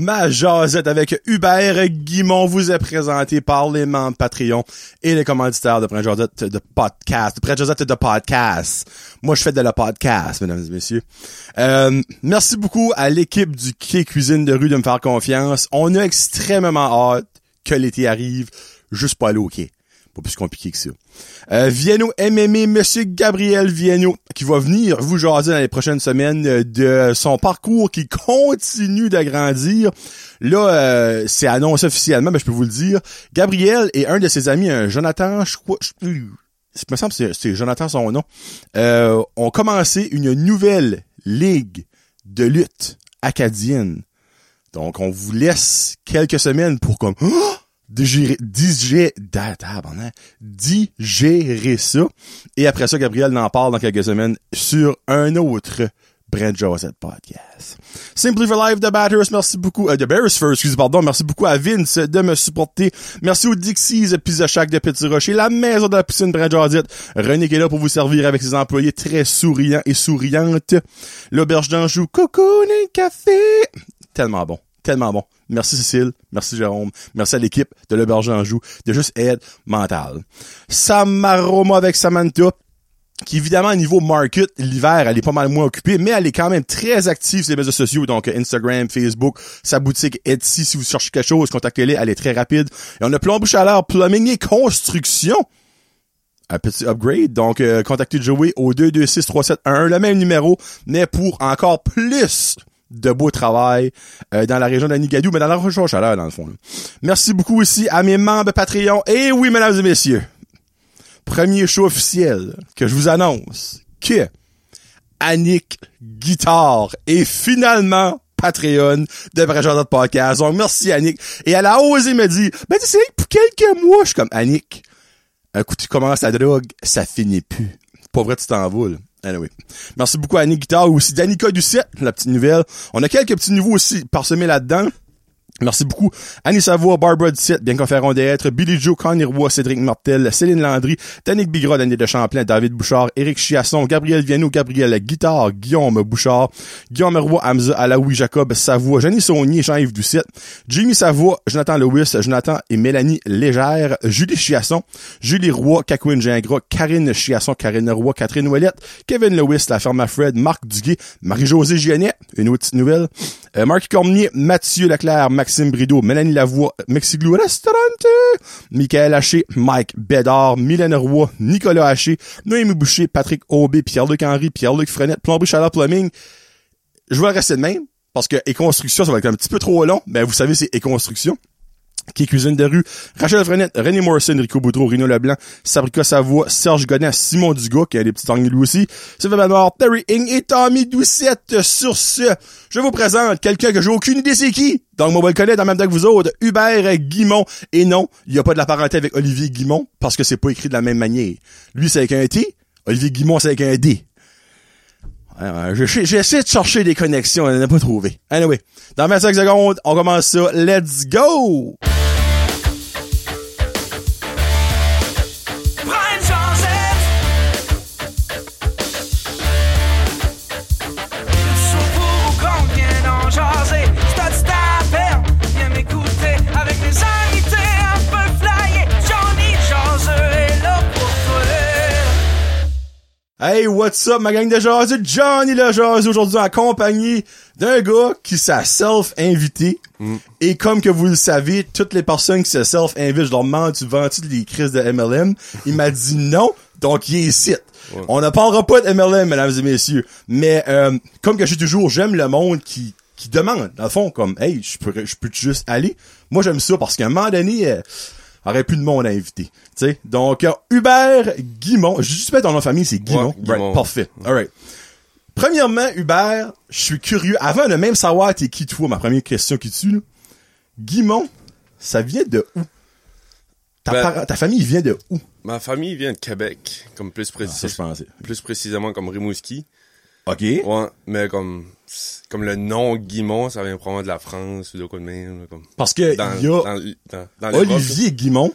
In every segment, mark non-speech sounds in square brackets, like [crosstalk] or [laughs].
Ma jasette avec Hubert Guimont vous est présenté par les membres Patreon et les commanditaires de Prince Josette de podcast. Prince Josette de podcast. Moi, je fais de la podcast, mesdames et messieurs. Euh, merci beaucoup à l'équipe du Quai Cuisine de rue de me faire confiance. On a extrêmement hâte que l'été arrive. Juste pas aller au quai. Pas plus compliqué que ça. Euh, Vienno MMA, Monsieur Gabriel Vienno, qui va venir vous jaser dans les prochaines semaines euh, de son parcours qui continue d'agrandir. Là, euh, c'est annoncé officiellement, mais je peux vous le dire. Gabriel et un de ses amis, un Jonathan, je crois, je, me semble que c'est Jonathan son nom, euh, ont commencé une nouvelle ligue de lutte acadienne. Donc, on vous laisse quelques semaines pour comme... Oh! [gasps] digérer, digérer, digérer ça. Et après ça, Gabriel n'en parle dans quelques semaines sur un autre Brent Josette podcast. Simply for Life The Batters, merci beaucoup, euh, Bears First, excusez pardon, merci beaucoup à Vince de me supporter. Merci aux Dixies Pizza Shack de Petit Rocher, la maison de la piscine Brent Josette. René qui est là pour vous servir avec ses employés très souriants et souriantes. L'auberge d'Anjou, cocoon et café. Tellement bon tellement bon. Merci Cécile, merci Jérôme, merci à l'équipe de l'Auberge Anjou de juste aide mentale. Samaroma avec Samantha, qui évidemment, au niveau market, l'hiver, elle est pas mal moins occupée, mais elle est quand même très active sur les réseaux sociaux, donc Instagram, Facebook, sa boutique Etsy, si vous cherchez quelque chose, contactez-les, elle est très rapide. Et on a plombe chaleur, plumbing et construction. Un petit upgrade, donc euh, contactez Joey au 226-371, le même numéro, mais pour encore plus de beau travail euh, dans la région d'Anigadou, mais dans la région chaleur, dans le fond. Merci beaucoup aussi à mes membres Patreon. Et oui, mesdames et messieurs, premier show officiel que je vous annonce que Annick Guitare est finalement Patreon de de Podcast. Donc, merci Annick. Et elle a osé me dire, ben, tu sais, pour quelques mois, je suis comme, Annick, un coup tu commences la drogue, ça finit plus. Pas vrai, tu t'en vas, Anyway. Merci beaucoup à Annie Guitar aussi Danica Ducette, la petite nouvelle. On a quelques petits nouveaux aussi parsemés là-dedans. Merci beaucoup. Annie Savoie, Barbara Ducette, bien conférant d'être, Billy Joe, Connie Roy, Cédric Martel, Céline Landry, Danick Bigra, Daniel de Champlain, David Bouchard, Éric Chiasson, Gabriel Viano, Gabriel Guitare, Guillaume Bouchard, Guillaume Roy, Hamza, Alaoui, Jacob Savoie, Jenny Saunier, Jean-Yves Ducette, Jimmy Savoie, Jonathan Lewis, Jonathan et Mélanie Légère, Julie Chiasson, Julie Roy, Kakwin Gingras, Karine Chiasson, Karine Roy, Catherine Ouellette, Kevin Lewis, La Ferme Fred, Marc Duguay, Marie-Josée Gionnet, une autre petite nouvelle, euh, Marc Cormier, Mathieu Leclerc, Maxime Brideau, Mélanie Lavoie, Mexiglou Restaurante, Michael Haché, Mike Bédard, Mylène Roy, Nicolas Haché, Noémie Boucher, Patrick Aubé, Pierre-Luc Henry, Pierre-Luc Frenette, Plomberie Chaleur Plumbing. Je vais rester de même, parce que construction ça va être un petit peu trop long, mais vous savez, c'est construction qui cuisine de rue, Rachel Frenette, René Morrison, Rico Boudreau, Rino Leblanc, Sabrica Savoie, Serge Godin, Simon Dugas, qui a des petits angles lui aussi, Sylvain Manoir, Terry Ing et Tommy Doucette. Sur ce, je vous présente quelqu'un que j'ai aucune idée c'est qui. Donc, moi, vous le connaître en même temps que vous autres, Hubert Guimont. Et non, il n'y a pas de la parenté avec Olivier Guimont, parce que c'est pas écrit de la même manière. Lui, c'est avec un T, Olivier Guimont, c'est avec un D. J'essaie de chercher des connexions, on n'en a pas trouvé. Anyway, dans 25 secondes, on commence ça. Let's go! Hey, what's up, ma gang de jaseux? Johnny le jaseux aujourd'hui en compagnie d'un gars qui s'est self-invité. Mm. Et comme que vous le savez, toutes les personnes qui se self-invitent, je leur demande, tu vends-tu des crises de MLM? Il m'a dit [laughs] non, donc il est ici. On ne parlera pas de MLM, mesdames et messieurs. Mais euh, comme que je suis toujours, j'aime le monde qui qui demande, dans le fond, comme, hey, je peux, je peux juste aller. Moi, j'aime ça parce qu'à un moment donné, euh, aurait plus de monde à inviter. sais? Donc, euh, Hubert Guimont. Je juste ton nom de famille, c'est Guimont. Right, parfait. Alright. Premièrement, Hubert, je suis curieux. Avant de même savoir t'es qui toi, ma première question qui tue, là. Guimont, ça vient de où? Ta, ben, ta, famille vient de où? Ma famille vient de Québec, comme plus précisément. Ah, plus précisément comme Rimouski. OK. Ouais, mais comme comme le nom Guimont, ça vient probablement de la France ou de quoi de même. Comme Parce que il y a Olivier Guimont,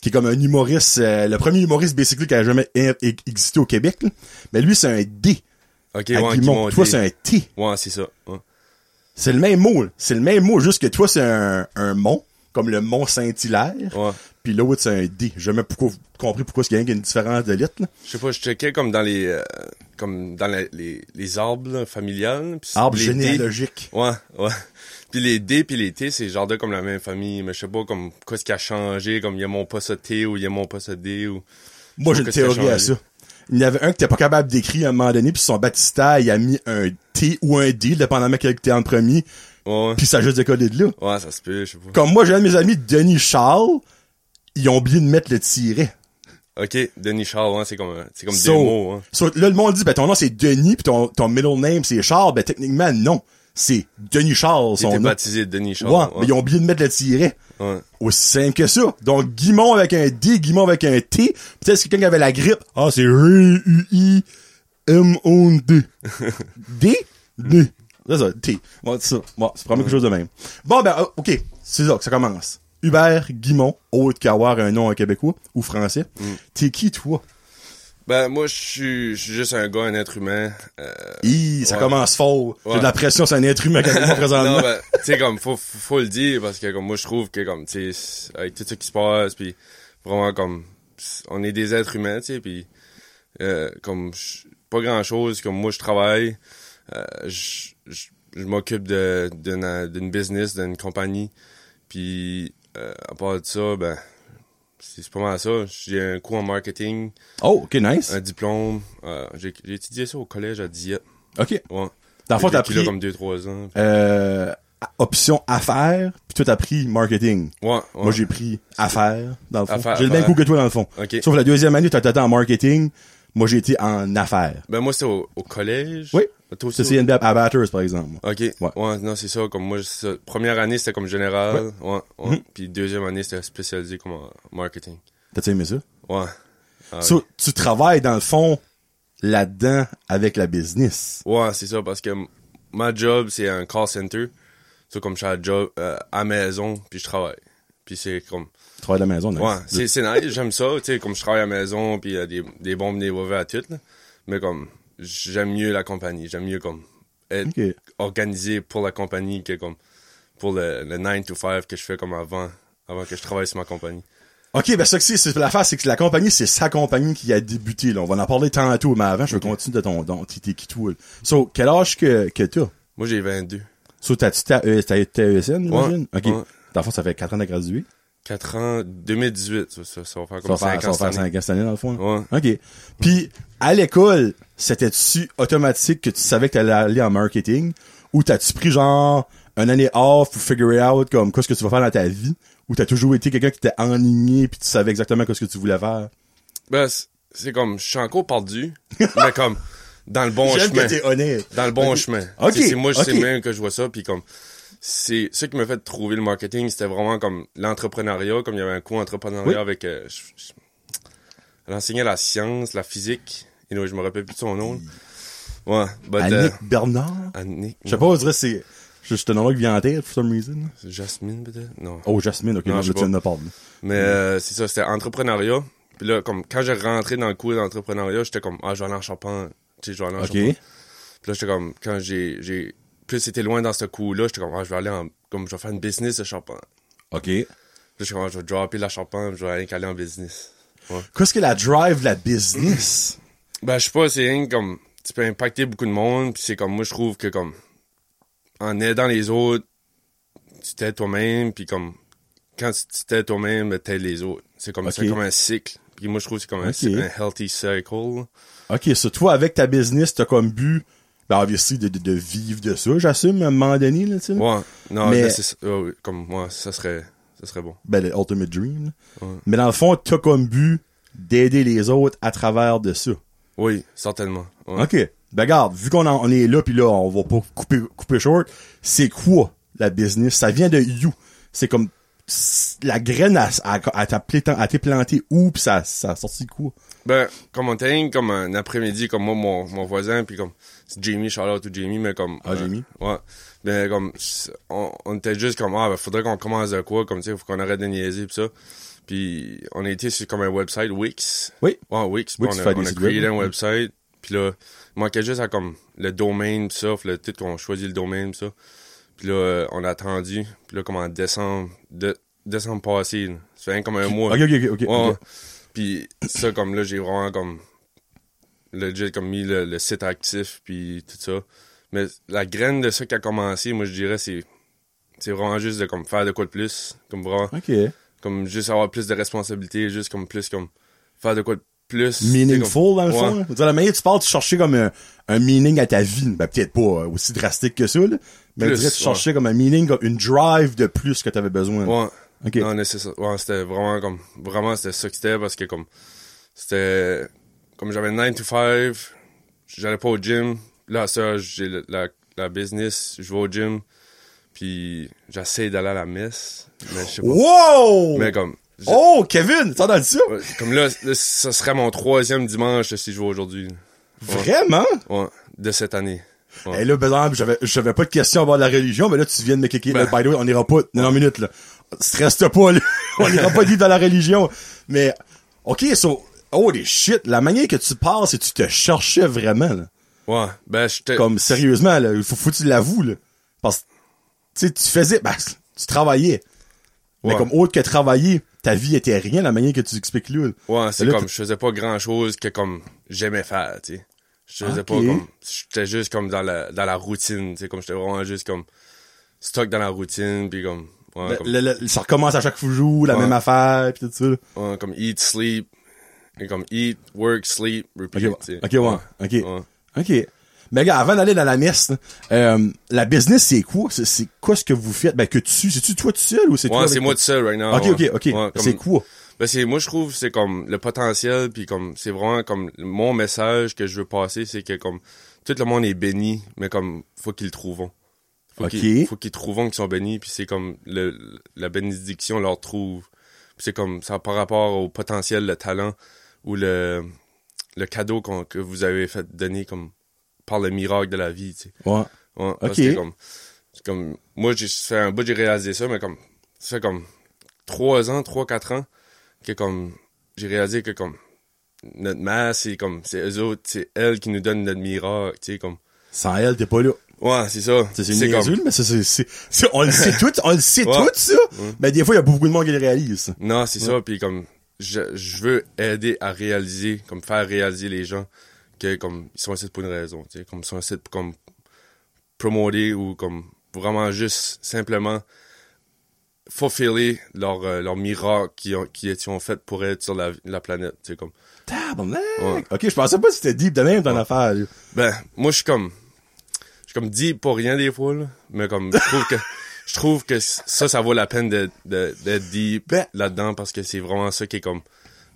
qui est comme un humoriste, euh, le premier humoriste basically qui a jamais existé au Québec. Mais lui, c'est un D. Ok, ouais, Guimont. Toi, c'est un T. Ouais, c'est ça. C'est le même mot. C'est le même mot, juste que toi, c'est un, un mont, comme le mont Saint-Hilaire. Ouais. Puis l'autre, c'est un D. J'ai jamais pourquoi, compris pourquoi il y a une différence de là. Je sais pas, je checkais comme dans les, euh, comme dans la- les, les arbres, là, familiales. puis Arbre les dés- généalogique. Ouais, ouais. Puis les D puis les T, c'est genre de comme la même famille, mais je sais pas comme quoi ce qui a changé, comme il y a mon pas ce T ou il y a mon pas ce D ou. Moi, j'ai une théorie à ça. Il y en avait un qui était pas capable d'écrire à un moment donné, puis son baptistère, il a mis un T ou un D, dépendamment quel était en premier, Ouais. puis ça a juste décollé de là. Ouais, ça se peut, je sais pas. Comme moi, j'ai un de mes amis, Denis Charles, ils ont oublié de mettre le tiret. Ok, Denis Charles, ouais, c'est comme, c'est comme So- des mots, hein. So, là, le monde dit, ben, ton nom, c'est Denis, puis ton, ton middle name, c'est Charles. Ben, techniquement, non. C'est Denis Charles, son nom. baptisé Denis Charles. Ouais, mais ils ont oublié de mettre le tiret. ouais. Aussi simple que ça. Donc, Guimont avec un D, Guimont avec un T. Peut-être que quelqu'un qui avait la grippe. Ah, c'est R-U-I-M-O-N-D. [laughs] D? D. C'est ça, T. Bon, c'est ça. Bon, c'est probablement quelque chose de même. Bon, ben, euh, OK. C'est ça que ça commence. Hubert Guimont, autre qu'avoir un nom québécois ou français. T'es qui, toi? Ben, moi, je suis, juste un gars, un être humain. Euh, Hi, ça Ouais. commence fort. J'ai Ouais. de la pression sur un être humain moi [laughs] présentement. non, ben, tu sais, comme, faut, faut faut le dire, parce que, comme, moi, je trouve que, comme, tu sais, avec tout ce qui se passe, puis vraiment, comme, on est des êtres humains, tu sais, puis, euh, comme, pas grand chose, comme, moi, je travaille, euh, je, m'occupe de, d'une, d'une business, d'une compagnie, puis, euh, à part de ça, ben, c'est c'est pas mal ça. J'ai un cours en marketing, Oh, OK, nice. un diplôme, euh, j'ai, j'ai étudié ça au collège à Dieppe, OK. ouais. Dans le fond, t'as vécu là pris comme 2-3 ans. euh, option affaires, puis toi, t'as pris marketing. Ouais, ouais. Moi, j'ai pris affaires, dans le fond. J'ai le même coup que toi, dans le fond. Ok. Sauf la deuxième année, t'as été en marketing. Moi, j'ai été en affaires. Ben moi c'était au, au collège. Oui. Ça, c'est NB à Batters, par exemple. Ok. Ouais. Ouais. non, c'est ça. Comme moi, ça. première année, c'était comme général. Ouais. ouais. Mhm. Puis deuxième année, c'était spécialisé comme en marketing. T'as-tu aimé ça? Ouais. Ah, So, tu travailles, dans le fond, là-dedans, avec la business. Ouais, c'est ça, parce que ma job, c'est un call center. C'est comme je suis à job, euh, à maison, puis je travaille. Puis c'est comme... Tu travailles de la maison, nice. Ouais, c'est, nice, j'aime ça, tu sais, comme je travaille à la maison, puis il y a des, des bons des à tout, là. Mais comme, j'aime mieux la compagnie, j'aime mieux comme être organisé pour la compagnie que comme pour le, le 9 to 5 que je fais comme avant, avant que je travaille sur ma compagnie. OK, ben ça que c'est, l'affaire, c'est que la compagnie, c'est sa compagnie qui a débuté, là. On va en parler tantôt, mais avant, je vais continuer de ton, ton, qui toi, là. So, quel âge que, que t'as? Moi, j'ai 22. So, t'as-tu ta, euh, t'as ta ESN, j'imagine? OK. ouais. Dans le fond, ça fait 4 ans de gradué. 4 ans, 2018, ça, ça, ça va faire Ça comme va faire, 5 ça ans va faire cette année. 5 ans cette année, dans le fond. Ouais. OK. Puis, à l'école, c'était-tu automatique que tu savais que t'allais aller en marketing? Ou t'as-tu pris genre une année off pour figure out comme quoi ce que tu vas faire dans ta vie? Ou t'as toujours été quelqu'un qui était enligné puis tu savais exactement quoi ce que tu voulais faire? Ben, c'est- comme, je suis encore perdu, [laughs] mais comme, dans le bon chemin. que t'es honnête. Dans le bon Ok. chemin. Ok, C'est moi, ok. c'est même que je vois ça, puis comme, c'est ce qui m'a fait trouver le marketing, c'était vraiment comme l'entrepreneuriat, comme il y avait un cours entrepreneuriat Oui. avec, euh, je- je- elle enseignait la science, la physique, et je me rappelle plus de son nom. Ouais, but, euh, Annick Bernard? Annick, Je sais pas, on dirait c'est juste un nom qui vient en tête, for some reason. C'est Jasmine, peut-être? Non. Oh, Jasmine, ok, Non, non, je je tiens de. Mais euh, c'est ça, c'était entrepreneuriat. Puis là, comme quand j'ai rentré dans le cours d'entrepreneuriat, j'étais comme, ah, je vais aller en Chopin. Tu sais, je vais aller en. Puis là, j'étais comme, quand j'ai, c'était loin dans ce cours-là, j'étais comme, ah, je vais aller en, comme, je vais faire une business de Chopin. Ok. Puis là, j'étais comme, ah, je vais dropper la puis je vais aller en business. Qu'est-ce que la drive la business? [clears throat] Ben, je sais pas, c'est rien comme, tu peux impacter beaucoup de monde, puis c'est comme, moi, je trouve que comme, en aidant les autres, tu t'aides toi-même, puis comme, quand tu t'aides toi-même, ben, t'aides les autres. C'est comme, c'est comme un cycle. Puis moi, je trouve que c'est comme un, Ok. cy- un healthy cycle. Ok, so toi, avec ta business, t'as comme but, ben, obviously, de, de, de vivre de ça, j'assume, à un moment donné, là, tu sais. Ouais, non, Mais- c'est comme moi, ça serait ça serait bon. Ben, le ultimate dream. Ouais. Mais dans le fond, t'as comme but d'aider les autres à travers de ça. Oui, certainement. Ouais. Ok. Ben, regarde, vu qu'on en- on est là, puis là, on va pas couper, couper short, c'est quoi la business? Ça vient de you. C'est comme, la graine a, a, été plantée où, pis ça, ça a sorti quoi? Ben, comme on était comme un après-midi, comme moi, mon, mon voisin, puis comme c'est Jamie, Charlotte ou Jamie, mais comme Ah, Jamie? Ouais. Ben comme on, on était juste comme ah ben faudrait qu'on commence de quoi, comme tu sais, faut qu'on arrête de niaiser pis ça. Puis on a été sur comme un website Wix. Oui. Ouais, Wix. on a, on créé web, un website. Puis là, il manquait juste à comme le domaine pis ça, le titre qu'on choisit le domaine pis ça. Puis là, euh, on a attendu. Puis là, comme en décembre, de, décembre passé, là. ça fait comme un mois. Ok, ok, ok, ok. Ouais. ok. Puis ça, comme là, j'ai vraiment comme legit comme mis le, le site actif puis tout ça. Mais la graine de ça qui a commencé, moi je dirais c'est c'est vraiment juste de comme faire de quoi de plus, comme vraiment Ok. comme juste avoir plus de responsabilités, juste comme plus comme faire de quoi de plus. tu Meaningful, dans le Ouais. fond. dire, la manière tu parles, tu cherchais comme un, un meaning à ta vie. Ben, peut-être pas euh, aussi drastique que ça, là. Mais je Plus, tu ouais. cherchais comme un meaning, comme une drive de plus que t'avais besoin. Ouais. Non, ça. Ouais, c'était vraiment comme vraiment c'était ça que c'était parce que comme c'était comme j'avais 9 to 5, j'allais pas au gym. Là ça j'ai la, la business, je vais au gym puis j'essaie d'aller à la messe, mais je sais pas. Wow! Mais comme Oh, Kevin! T'entends ça? ouais, comme là, là, ça serait mon troisième dimanche si je vais aujourd'hui. Vraiment? Ouais, de cette année. Ouais. Et là, exemple, j'avais, j'avais pas de questions à de la religion, mais là, tu viens de me kicker. Ben. Là, by the way, on ira pas, non, non, minute, là. Stresse pas, là. [laughs] on ira pas dire dans la religion. Mais, ok, so, holy shit, la manière que tu parles, c'est que tu te cherchais vraiment, là. Ouais, ben j'étais Comme, sérieusement, là. Il faut, faut que tu l'avoues, là. Parce que, tu sais, tu faisais, ben, tu travaillais. Mais Ouais. comme autre que travailler, ta vie était rien, la manière que tu expliques là. Ouais, c'est comme, je faisais pas grand chose que comme j'aimais faire, tu sais. Je faisais Ok. pas comme, j'étais juste comme dans la, dans la routine, tu sais, comme j'étais vraiment juste comme stock dans la routine, puis comme, ouais, Le- comme, le- le- ça recommence à chaque jour, la Ouais. même affaire, pis tout ça. ouais, comme eat, sleep, et comme eat, work, sleep, repeat, Ok, tu ok, ouais, ok. OK. Mais gars, avant d'aller dans la messe, euh, la business, c'est quoi? C'est, c'est quoi ce que vous faites? Ben, que tu, c'est-tu toi tout seul ou c'est toi Ouais, c'est moi tout seul right now. OK. OK, OK. Comme- C'est quoi? Ben c'est moi je trouve c'est comme le potentiel puis comme c'est vraiment comme mon message que je veux passer c'est que comme tout le monde est béni mais comme faut qu'ils le trouvent. Faut qu'ils faut qu'ils trouvent qu'ils sont bénis puis c'est comme le la bénédiction leur trouve. Puis c'est comme ça par rapport au potentiel, le talent ou le le cadeau que vous avez fait donner comme par le miracle de la vie, tu sais. Ouais. Comme, c'est comme, moi, j'ai fait un bout, j'ai réalisé ça, mais comme, ça fait comme trois ans, trois, quatre ans, que comme, j'ai réalisé que comme, notre mère, c'est comme, c'est eux autres, c'est elle qui nous donne notre miracle, tu sais, comme, Sans elle, t'es pas là. ouais, c'est ça. C'est, C'est niaiseux, mais c'est, c'est, c'est, c'est- on le sait [laughs] tout, on le sait Ouais. tout, ça. Mais des fois, il y a beaucoup de monde qui le réalise. Non, c'est ça, puis comme, je, je veux aider à réaliser, comme, faire réaliser les gens que, comme, ils sont ici pour une raison, tu sais, comme, ils sont ici pour, comme, promoter ou, comme, vraiment juste, simplement, fulfiller leur, euh, leur miracle qu'ils ont, ont fait pour être sur la, la planète, tu sais, comme. Tabarnak! Ouais. Ok, je pensais pas que c'était deep de même ton affaire, là. Ben, moi, je suis comme, je suis comme dit pour rien des fois, là, mais comme, je trouve que, [laughs] je trouve que ça, ça vaut la peine d'être, de- d'être deep Ben- là-dedans parce que c'est vraiment ça qui est comme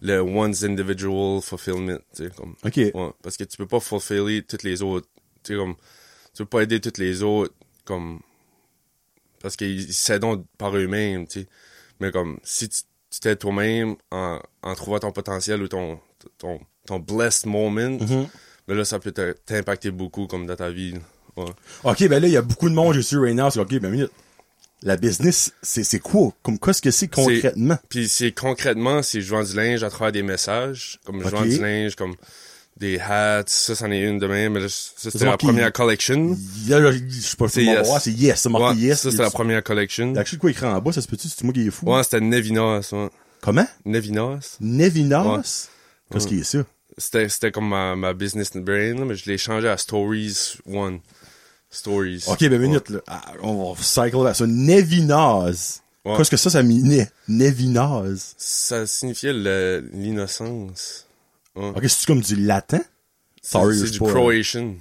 le one's individual fulfillment, tu sais, comme. Ok. Ouais, parce que tu peux pas fulfiller toutes les autres, tu sais, comme, tu peux pas aider toutes les autres, comme, parce qu'ils s'aident par eux-mêmes, tu sais. Mais comme, si tu t'aides toi-même en, en trouvant ton potentiel ou ton, ton, ton blessed moment, Mhm. mais là, ça peut te- t'impacter beaucoup, comme dans ta vie. Ouais. Ok, ben là, il y a beaucoup de monde, je suis right now, c'est ok, ben minute. La business, c'est, quoi? Comme, qu'est-ce que c'est concrètement? Puis c'est concrètement, c'est je vends du linge à travers des messages, comme je vends du linge, comme des hats, ça, c'en est une demain, mais là, ça, c'était la première collection. Je sais pas, C'est c'est yes. c'est yes, c'est marqué yes. ça, c'était la première collection. Il y a quelque quoi écrit en bas, ça se peut-tu, c'est moi qui est fou? Ouais, c'était Nevinas, ouais. Comment? Nevinas. Nevinas? Qu'est-ce qui est ça? C'était, c'était comme ma, ma business brain, mais je l'ai changé à Stories One. Stories. Ok, ben minute, là. Ah, on va cycle là. Ça, Nevinaz. Ouais. Qu'est-ce que ça, ça m'est Nevinaz. Ça signifiait l'innocence. Ouais. Ok, c'est comme du latin? Sorry, c'est du pas. Croatian.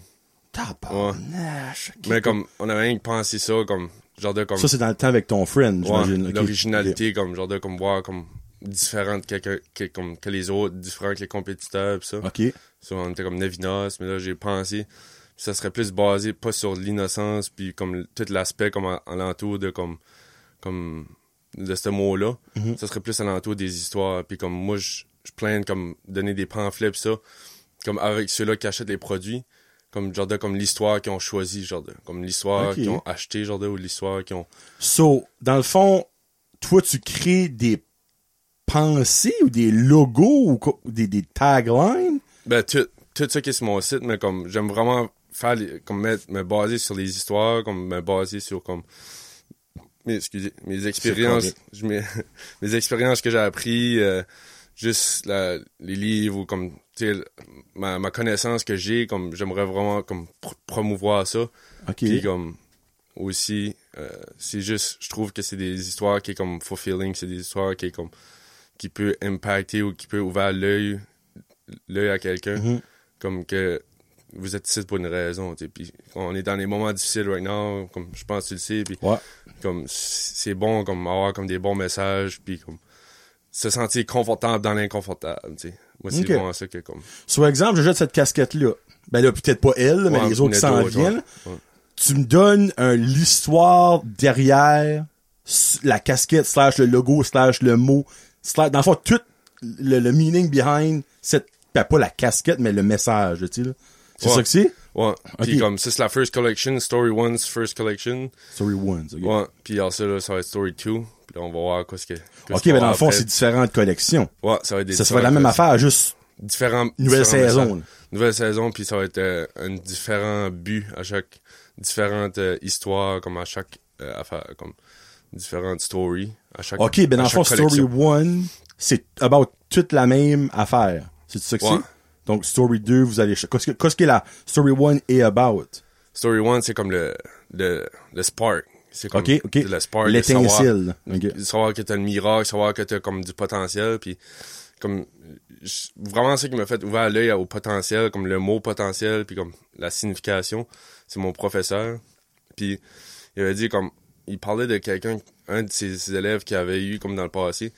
Tabarnache. Mais comme, on avait rien que pensé ça, comme, genre de comme. Ça, c'est dans le temps avec ton friend, Ouais, j'imagine. ok. l'originalité, comme, genre de comme voir comme différente que, que, que- comme, que les autres, différent que les compétiteurs, pis ça. Ok. On était comme Nevinas, mais là, j'ai pensé, ça serait plus basé, pas sur l'innocence, puis comme tout l'aspect, comme, en- alentour de, comme, comme, de ce mot-là. Mhm. Ça serait plus alentour des histoires, puis comme, moi, je je plains comme, donner des pamphlets, pis ça, comme, avec ceux-là qui achètent les produits, comme, genre de, comme l'histoire qu'ils ont choisi, genre de, comme l'histoire qu'ils ont acheté, genre de, ou l'histoire qu'ils ont, So, dans le fond, toi, tu crées des pensées ou des logos ou des, des taglines? Ben, tout, tout ça qui est sur mon site, mais comme, j'aime vraiment faire les- comme mettre, me baser sur les histoires, comme me baser sur comme mes excusez, mes expériences, je mes, [laughs] mes expériences que j'ai appris euh, juste la- les livres ou comme tu sais ma, ma connaissance que j'ai comme j'aimerais vraiment comme pr- promouvoir ça OK. puis comme aussi euh, c'est juste je trouve que c'est des histoires qui est comme fulfilling c'est des histoires qui est comme qui peut impacter ou qui peut ouvrir l'œil l'œil à quelqu'un Mhm. comme que vous êtes ici pour une raison puis on est dans des moments difficiles right now comme je pense que tu le sais puis Ouais. comme c'est bon comme avoir comme des bons messages puis comme se sentir confortable dans l'inconfortable tu sais moi c'est Ok. vraiment ça que comme Sur exemple, je jette cette casquette-là. Ben là, peut-être pas elle, mais les autres qui s'en viennent. ouais. Tu me donnes l'histoire derrière la casquette slash le logo slash le mot slash, dans le fond, tout le, le meaning behind cette, ben, pas la casquette, mais le message, tu sais. C'est Ouais. ça que c'est? ouais puis comme ça c'est la first collection story one's first collection Story One, ok. ouais puis alors ça là, ça va être story two là on va voir quoi ce que qu'est-ce Ok, mais dans le fond, c'est différentes collections. ouais ça va être des Ça serait la différentes- même affaire, juste différents nouvelle saison. nouvelle saison puis ça va être euh, un différent but à chaque différentes euh, histoires comme à chaque euh, affaire comme différentes stories à chaque Ok, ben à dans le fond, Story collection. One, c'est about toute la même affaire. C'est ça que Ouais. c'est? Donc, Story 2, vous allez... Qu'est-ce que, qu'est-ce que la Story One est about? Story One, c'est comme le, le, le spark. C'est comme Ok, ok. le spark. de savoir- L'étincelle. Ok. de savoir que t'as le miracle, savoir que t'as comme du potentiel, puis comme je- vraiment ce qui m'a fait ouvrir l'œil au potentiel, comme le mot potentiel, puis comme la signification, c'est mon professeur. Puis il avait dit comme il parlait de quelqu'un, un de ses, ses élèves qui avait eu comme dans le passé,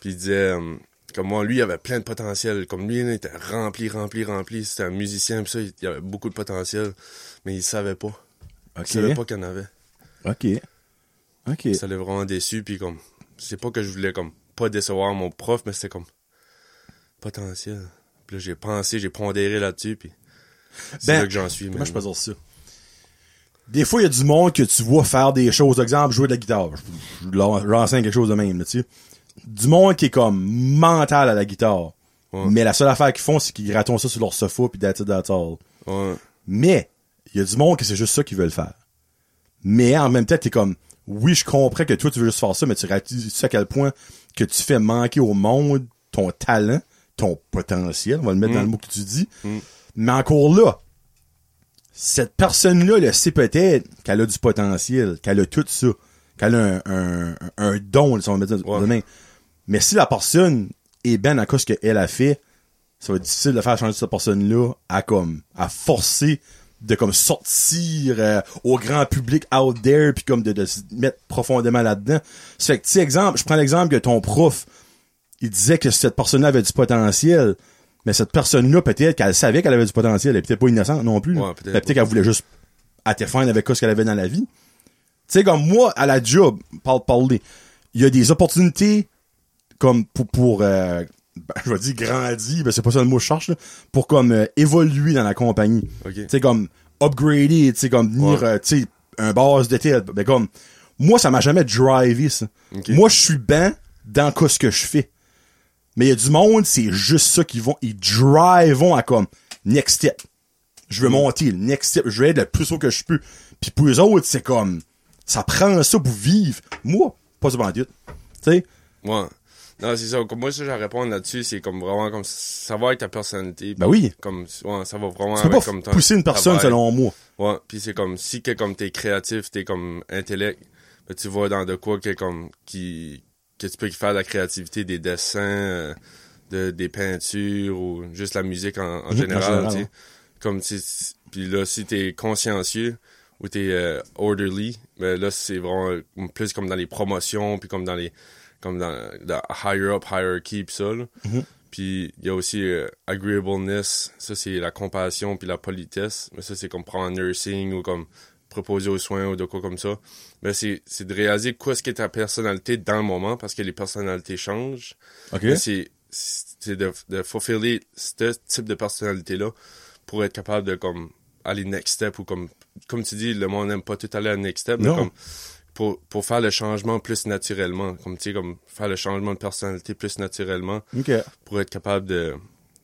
puis il disait euh, comme moi lui il avait plein de potentiel, comme lui il était rempli, rempli, rempli, c'était un musicien, puis ça il, il avait beaucoup de potentiel, mais il savait pas, il savait pas qu'il y en avait. Ok. Ok. Ça l'a vraiment déçu, puis comme, c'est pas que je voulais comme pas décevoir mon prof, mais c'était comme potentiel. Puis là, j'ai pensé, j'ai pondéré là-dessus, puis c'est Ben, là que j'en suis. Comment je peux dire ça? Des fois, il y a du monde que tu vois faire des choses. Exemple, jouer de la guitare. Je, je leur leur enseigne quelque chose de même, là, tu sais. Du monde qui est comme mental à la guitare. Ouais. Mais la seule affaire qu'ils font, c'est qu'ils grattent ça sur leur sofa puis that's it, that's all. Ouais, Mais, il y a du monde que c'est juste ça qu'ils veulent faire. Mais en même temps, t'es comme, oui, je comprends que toi, tu veux juste faire ça, mais tu réalises à quel point que tu fais manquer au monde ton talent, ton potentiel, on va le mettre dans le mot que tu dis. Mais encore là, cette personne-là le sait peut-être qu'elle a du potentiel, qu'elle a tout ça, qu'elle a un, un, un don, si on va mettre ça Ouais. Mais si la personne est ben à cause qu'elle a fait, ça va être difficile de faire changer cette personne-là à comme à forcer de comme sortir euh, au grand public out there puis comme de, de se mettre profondément là-dedans. C'est que, tu exemple, je prends l'exemple que ton prof, il disait que cette personne-là avait du potentiel, mais cette personne-là, peut-être qu'elle savait qu'elle avait du potentiel, elle est peut-être pas innocente non plus. Ouais, peut-être peut-être qu'elle voulait juste être fine avec ce qu'elle avait dans la vie. Tu sais, comme moi, à la job, parle parler, il y a des opportunités comme pour, pour euh, ben, je vais dire grandir, ben c'est pas ça le mot que je cherche, là, pour comme euh, évoluer dans la compagnie. Ok. Tu sais, comme upgrader, tu sais, comme venir, Ouais. euh, tu sais, un base de tête. Ben comme, moi, ça m'a jamais drivé, ça. Ok. Moi, je suis ben dans quoi ce que je fais. Mais il y a du monde, c'est juste ça qu'ils vont, ils drivent à comme, next step. Je veux Mm. monter, le next step, je veux être le plus haut que je peux. Puis pour eux autres, c'est comme, ça prend ça pour vivre. Moi, pas ce bandit. Tu sais? Ouais. Non, c'est ça. Comme moi, ça, je répondre là-dessus, c'est comme vraiment comme ça va avec ta personnalité. Ben oui. Comme, ouais, ça va vraiment Tu peux avec pas comme ton pousser une personne travail. selon moi. Ouais, puis c'est comme si que comme t'es créatif, t'es comme intellect, ben, tu vas dans de quoi que comme qui que tu peux faire de la créativité, des dessins, euh, de des peintures ou juste la musique en, en général, en général, ouais. Comme si puis là si t'es consciencieux ou t'es euh, orderly, ben là c'est vraiment plus comme dans les promotions puis comme dans les comme dans la higher up hierarchy pis ça là. Mhm. Puis il y a aussi euh, agreeableness, ça c'est la compassion puis la politesse, mais ça c'est comme prendre en nursing ou comme proposer aux soins ou de quoi comme ça. Mais c'est c'est de réaliser quoi ce qu'est ta personnalité dans le moment parce que les personnalités changent. OK? Mais c'est c'est de de fulfiller ce type de personnalité là pour être capable de comme aller next step ou comme comme tu dis le monde n'aime pas tout aller à next step mais Non. comme pour, pour faire le changement plus naturellement comme tu sais comme faire le changement de personnalité plus naturellement. Pour être capable de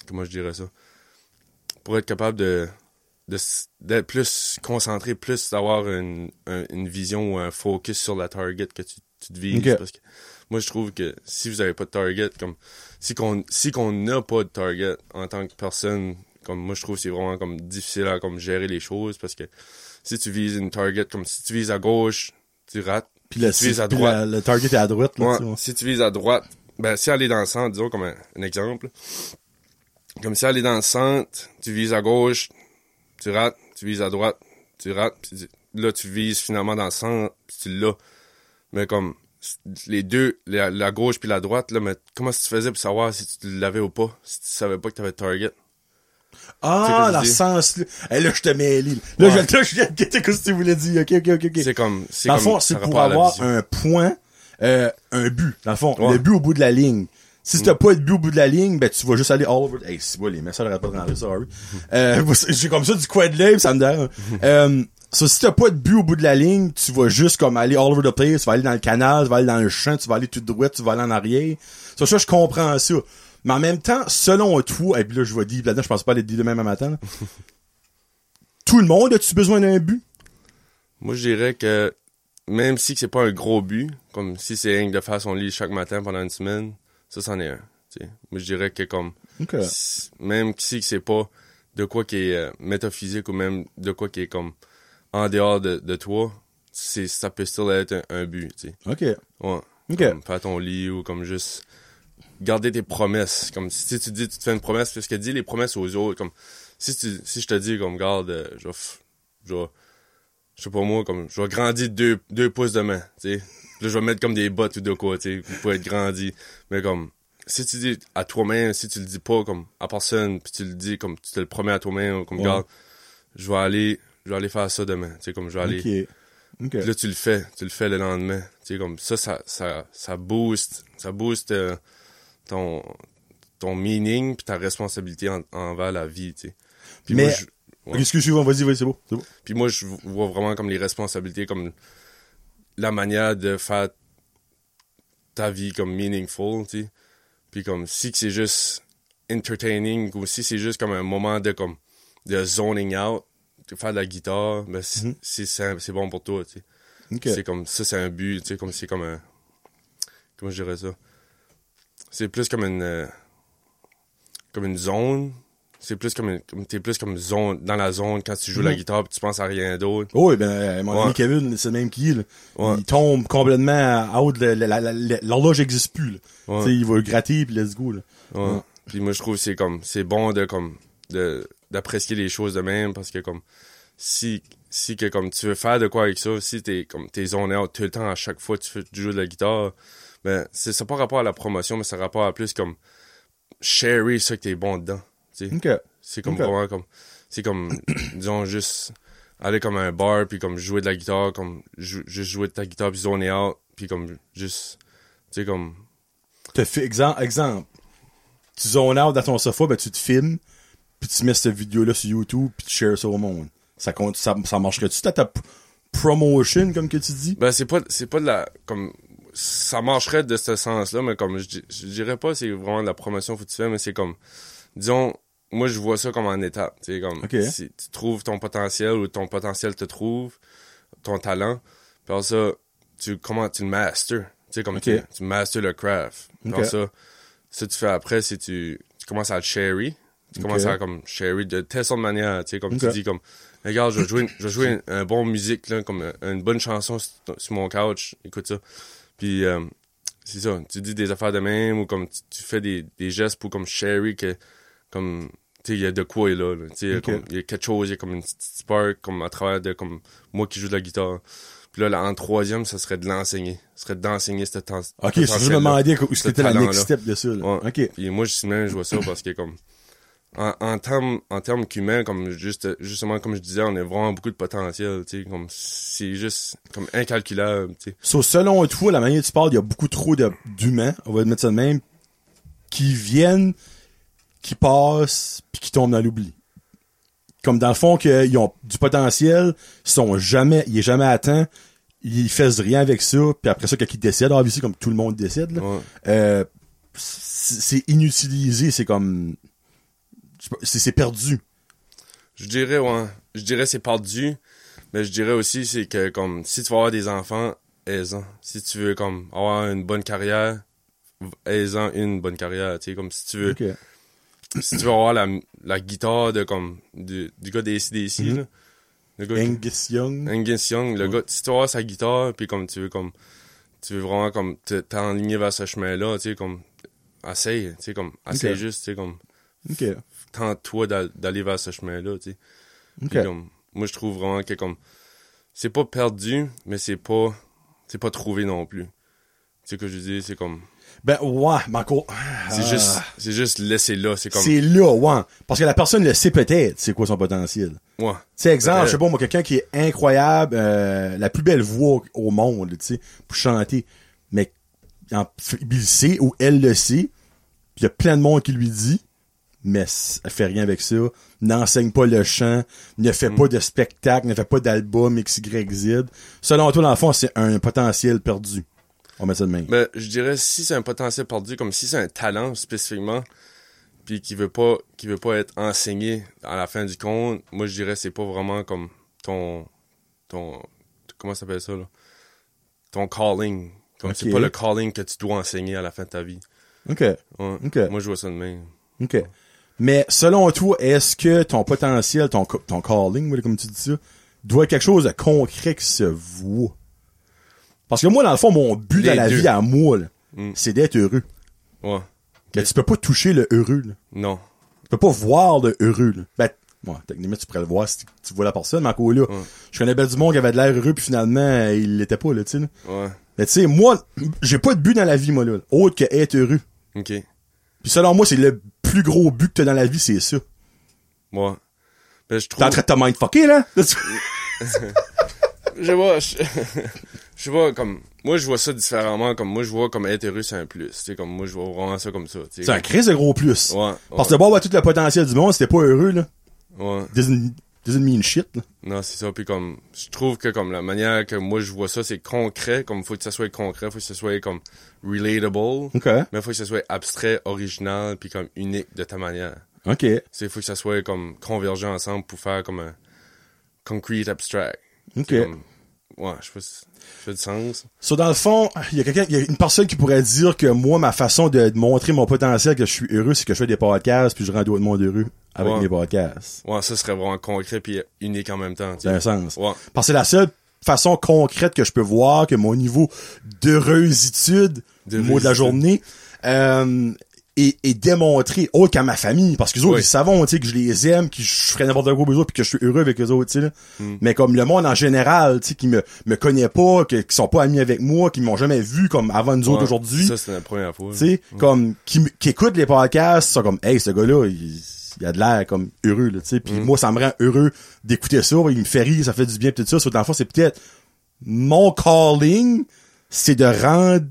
comment je dirais ça? Pour être capable de d'être plus concentré, plus d'avoir une, un- une vision ou un focus sur la target que tu, tu te vises. Parce que moi, je trouve que si vous avez pas de target, comme si qu'on si qu'on n'a pas de target en tant que personne, comme moi, je trouve que c'est vraiment comme difficile à comme gérer les choses parce que si tu vises une target, comme si tu vises à gauche, tu rates. Puis, si tu vises à droite, la- le target est à droite, là, Ouais, tu si tu vises à droite, ben si elle est dans le centre, disons comme un, un exemple, comme si elle est dans le centre, tu vises à gauche, tu rates, tu vises à droite, tu rates, puis là tu vises finalement dans le centre, puis tu l'as. Mais comme les deux, la, la gauche puis la droite, là, mais comment tu faisais pour savoir si tu l'avais ou pas, si tu savais pas que t'avais target? Ah, je dis? sens-là. Eh, là, je te mêlé. Là, Ouais. je, là, je viens de quitter ce que tu voulais dire. Ok, ok, ok, ok. C'est comme, c'est Dans le fond, ça c'est pour la avoir un point, euh, un but. Dans le fond, Ouais. le but au bout de la ligne. Si t'as pas de but au bout de la ligne, ben, tu vas juste aller all over. Hey, c'est bon, les messages n'arrêtent pas de rentrer, sorry. euh, [laughs] j'ai comme ça du l'œil, puis ça me dérange. euh, so, si t'as pas de but au bout de la ligne, tu vas juste comme aller all over the place, tu vas aller dans le canal, tu vas aller dans le champ, tu vas aller tout droit, tu vas aller en arrière. So, ça, je comprends ça. Mais en même temps, selon toi, et puis là, je vais dire, là-dedans, je pense pas aller dire demain matin, là. [laughs] Tout le monde a-tu besoin d'un but? Moi, je dirais que même si c'est pas un gros but, comme si c'est rien que de faire son lit chaque matin pendant une semaine, ça, c'en est un. Moi, je dirais que comme Ok. s- même si c'est pas de quoi qui est euh, métaphysique ou même de quoi qui est comme en dehors de, de toi, c'est ça peut still être un, un but, tu sais. Ok. Ouais. Ok. Comme faire ton lit ou comme juste garder tes promesses. Comme si tu dis, tu te fais une promesse, parce que dis les promesses aux autres, comme si tu, si je te dis comme garde, euh, je vais, je sais pas moi, comme je vais grandir deux, deux pouces de main, tu sais. Là, je vais mettre comme des bottes ou de quoi, tu sais, pour être grandi. Mais comme, si tu dis à toi-même, si tu le dis pas comme à personne, puis tu le dis comme tu te le promets à toi-même, comme Ouais. garde, je vais aller, je vais aller faire ça demain, tu sais, comme je vais aller. Là, tu le fais, tu le fais le lendemain. Tu sais, comme ça, ça, ça, ça booste, ça booste euh, ton, ton meaning puis ta responsabilité en- envers la vie, tu sais. Puis Mais- moi, je, ouais. Vas-y, vas-y, c'est beau. C'est beau. puis moi, je vois vraiment comme les responsabilités, comme la manière de faire ta vie comme meaningful, tu sais. Puis comme si c'est juste entertaining ou si c'est juste comme un moment de comme de zoning out, de faire de la guitare, ben c'est c'est- c'est c'est bon pour toi, tu sais. C'est comme ça, c'est un but, tu sais, comme c'est comme un. Comment je dirais ça? C'est plus comme une. euh, comme une zone. C'est plus comme une. Comme, T'es plus comme zone, dans la zone quand tu joues la guitare pis tu penses à rien d'autre. Oh, oui, ben, euh, mon Ouais. ami Kevin, c'est le même qui, là. Ouais. Il tombe complètement out, le- le- l'horloge existe plus, là. Ouais. Tu sais, il va gratter, puis let's go, là. Ouais. Puis moi, je trouve que c'est comme. C'est bon de comme. de d'apprécier les choses de même parce que comme. Si. Si que comme tu veux faire de quoi avec ça, si t'es comme t'es zone out tout le temps à chaque fois que tu, fais, tu joues de la guitare, ben c'est ça pas rapport à la promotion, mais ça rapport à plus comme sharer ça que t'es bon dedans. tu sais. Ok. C'est comme Ok. vraiment comme. C'est comme, [clears throat] disons, juste aller comme à un bar, puis comme jouer de la guitare, comme jou- juste jouer de ta guitare, puis zoner out, puis comme juste. Tu sais, comme. Te fait, exemple, exemple. Tu zones out dans ton sofa, ben, tu te filmes, puis tu mets cette vidéo-là sur YouTube, puis tu shares ça au monde. Ça compte, ça, ça marcherait-tu, t'as ta p- promotion, comme que tu dis? Ben, c'est pas, c'est pas de la. Comme. Ça marcherait de ce sens-là, mais comme je, di- je dirais pas c'est vraiment de la promotion que tu fais, mais c'est comme. Disons, moi je vois ça comme en étape. Tu sais, comme. Si tu trouves ton potentiel ou ton potentiel te trouve, ton talent, puis ça, tu, comment, tu le master. Tu sais, comme tu, tu master le craft. Puis Ok. après ça, ce que tu fais après, c'est tu, tu commences à le sherry. Tu commences à comme sherry de telle sorte de manière, tu sais, comme tu dis, comme, regarde, je vais jouer, une- je vais jouer une, un bon musique, là, comme une bonne chanson sur, sur mon couch, écoute ça. Puis, euh, c'est ça, tu dis des affaires de même, ou comme tu, tu fais des, des gestes pour comme sherry que, comme, tu sais, il y a de quoi là, là. tu sais, il y a quelque chose, il y a comme une petite spark, comme à travers de, comme, moi qui joue de la guitare. Puis là, là, en troisième, ça serait de l'enseigner. Ce serait d'enseigner cette temps. Ok, je me demandais où c'était la next step de ça, là. Ouais. Ok. Puis moi, je même, je vois ça parce que comme en, en termes en termes qu'humains, comme juste justement comme je disais, on a vraiment beaucoup de potentiel, tu sais, comme c'est juste comme incalculable, tu sais. So, selon toi, la manière dont tu parles, il y a beaucoup trop d'humains, on va mettre ça de même, qui viennent, qui passent, puis qui tombent dans l'oubli. Comme dans le fond, qu'ils ont du potentiel, ils sont jamais, il est jamais atteint, ils fassent rien avec ça, puis après ça, quand ils décèdent, obviously, comme tout le monde là, Ouais. euh, c'est inutilisé, c'est comme, c'est c'est perdu. Je dirais, ouais. Je dirais c'est perdu. Mais je dirais aussi, c'est que, comme, si tu veux avoir des enfants, aisant. Si tu veux, comme, avoir une bonne carrière, aisant une bonne carrière, tu sais, comme si tu veux, Ok. si tu veux avoir la, la guitare de, comme, du, du gars des CDC, Mhm. là. Le gars Angus Young. Angus Young, le gars, si tu vas avoir sa guitare, puis comme tu veux, comme, tu veux vraiment, comme, te- t'enligner vers ce chemin-là, tu sais, comme, essaye, tu sais, comme, essaye Ok. juste, tu sais, comme, Ok. Tente-toi d'al- d'aller vers ce chemin-là, tu sais. Comme, moi, je trouve vraiment que, comme, c'est pas perdu, mais c'est pas, c'est pas trouvé non plus. Tu sais que je dis, c'est comme, Ben, ouais, mais encore. c'est Ah. juste, c'est juste laisser là, c'est comme, C'est là, ouais. Parce que la personne le sait peut-être, c'est quoi son potentiel. ouais, Tu sais, exemple, je sais pas, moi, quelqu'un qui est incroyable, euh, la plus belle voix au monde, tu sais, pour chanter. Mais, en- il le sait, ou elle le sait, il y a plein de monde qui lui dit, mais elle fait rien avec ça, n'enseigne pas le chant, ne fait Mm. pas de spectacle, ne fait pas d'album XYZ. Selon toi, dans le fond, c'est un potentiel perdu. On va mettre ça de même. Ben, je dirais si c'est un potentiel perdu, comme si c'est un talent spécifiquement, puis qui veut pas, qui veut pas être enseigné à la fin du compte, moi je dirais c'est pas vraiment comme ton, ton, comment ça s'appelle ça là, ton calling. Comme Ok. c'est pas le calling que tu dois enseigner à la fin de ta vie. OK. Ouais. OK. Moi je vois ça de même. OK. Mais selon toi, est-ce que ton potentiel, ton, ton calling, comme tu dis ça, doit être quelque chose de concret qui se voit? Parce que moi, dans le fond, mon but Les dans la deux. vie à moi, Mm. c'est d'être heureux. Ouais. Mais tu peux pas toucher le heureux. Là. Non. Tu peux pas voir le heureux. Là. Ben, ouais, techniquement, tu pourrais le voir si tu- vois la personne, mais encore là, Ouais. je connais bien du monde qui avait de l'air heureux, puis finalement, il l'était pas, là, tu sais. là. Ouais. Mais tu sais, moi, j'ai pas de but dans la vie, moi, là, autre que être heureux. Ok. Puis selon moi, c'est le plus gros but que t'as dans la vie, c'est ça. Ouais. Ben je trouve. T'es en train de te mindfucker, là? [laughs] Je vois, je, [laughs] je vois comme, moi je vois ça différemment, comme moi je vois comme être heureux c'est un plus, tu sais, comme moi je vois vraiment ça comme ça. C'est un crise de gros plus. Ouais, Parce ouais, que ouais, tout le potentiel du monde, c'était pas heureux, là. ouais. Doesn't, doesn't mean shit, là. Non, c'est ça, puis comme, je trouve que comme la manière que moi je vois ça, c'est concret, comme faut que ça soit concret, faut que ça soit comme relatable, OK. mais faut que ça soit abstrait, original, puis comme unique de ta manière. OK. C'est faut que ça soit comme convergent ensemble pour faire comme un concrete abstract. OK. Ouais, je sais pas si ça fait du sens. So, dans le fond, il y a quelqu'un, il y a une personne qui pourrait dire que moi, ma façon de, de montrer mon potentiel que je suis heureux, c'est que je fais des podcasts puis je rends d'autres monde heureux avec Ouais. mes podcasts. Ouais, ça serait vraiment concret puis unique en même temps, C'est un sens. Ouais. Parce que c'est la seule façon concrète que je peux voir que mon niveau d'heureusitude, le mot de la journée, euh, est, est démontré autre qu'à ma famille. Parce que autres, Oui. ils savent, tu sais, que je les aime, que je ferais n'importe quoi pour eux autres, puis que je suis heureux avec eux autres, tu sais. là. Mm. Mais comme le monde en général, tu sais, qui me, me connaît pas, que, qui sont pas amis avec moi, qui m'ont jamais vu comme avant nous autres Ouais, aujourd'hui, Ça, c'est la première fois. tu sais, comme, qui, qui écoutent les podcasts, sont comme, hey, ce gars-là, il, il a de l'air comme heureux, là, tu sais. Puis Mm. moi, ça me rend heureux d'écouter ça, il me fait rire, ça fait du bien, tout ça. Sauf que dans le fond, c'est peut-être mon calling, c'est de rendre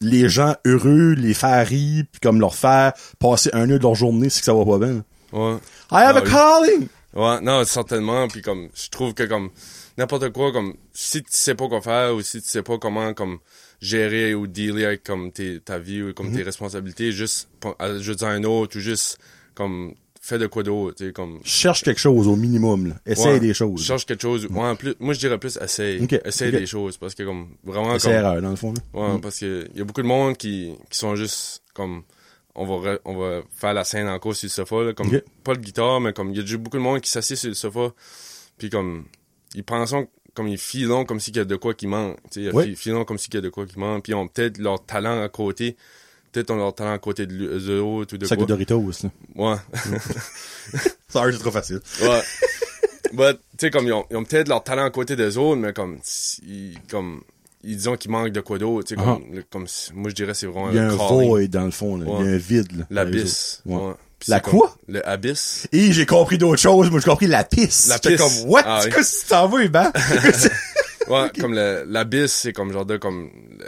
les gens heureux, les faire rire, puis comme leur faire passer un heure de leur journée si que ça va pas bien. Ouais. I have Ah a oui. calling! Ouais, non, certainement. Puis comme, je trouve que comme n'importe quoi, comme si tu sais pas quoi faire ou si tu sais pas comment comme gérer ou dealer avec comme tes, ta vie ou comme tes responsabilités, juste ajouter un autre ou juste comme fais de quoi d'autre, tu sais comme. Cherche quelque chose au minimum, là. Essaye Ouais, des choses. Cherche quelque chose. Ouais, en plus, moi je dirais plus essaye. Essaye des choses parce que comme vraiment C'est erreur, dans le fond, là. Ouais, parce que y a beaucoup de monde qui, qui sont juste comme on va re- on va faire la scène en cours sur le sofa là, comme pas le guitare mais comme il y a déjà beaucoup de monde qui s'assied sur le sofa puis comme ils pensent comme ils filent comme s'il y a de quoi qui manque, tu sais, Ouais. ils filent comme s'il y a de quoi qui manque puis ils ont peut-être leur talent à côté, peut-être ont leur talent à côté de autres ou de Sac de quoi. Doritos, là. Ouais. [laughs] Sorry, c'est trop facile. Ouais. But, tu sais, comme, ils ont, ils ont peut-être leur talent à côté des autres, mais comme, ils, comme, ils disent qu'ils manquent de quoi d'autre, tu sais, comme, comme, moi, je dirais, c'est vraiment Il y a un void dans le fond, là. Il y a un vide, là. L'abysse. Ouais. La comme- quoi? Le abysse. Et j'ai compris d'autres choses. Moi, j'ai compris la pisse. La pisse. comme, what? Ah oui. Qu'est-ce que tu t'en vas, ben? [laughs] [laughs] Ouais, comme le- l'abysse, c'est comme, genre de, comme, le-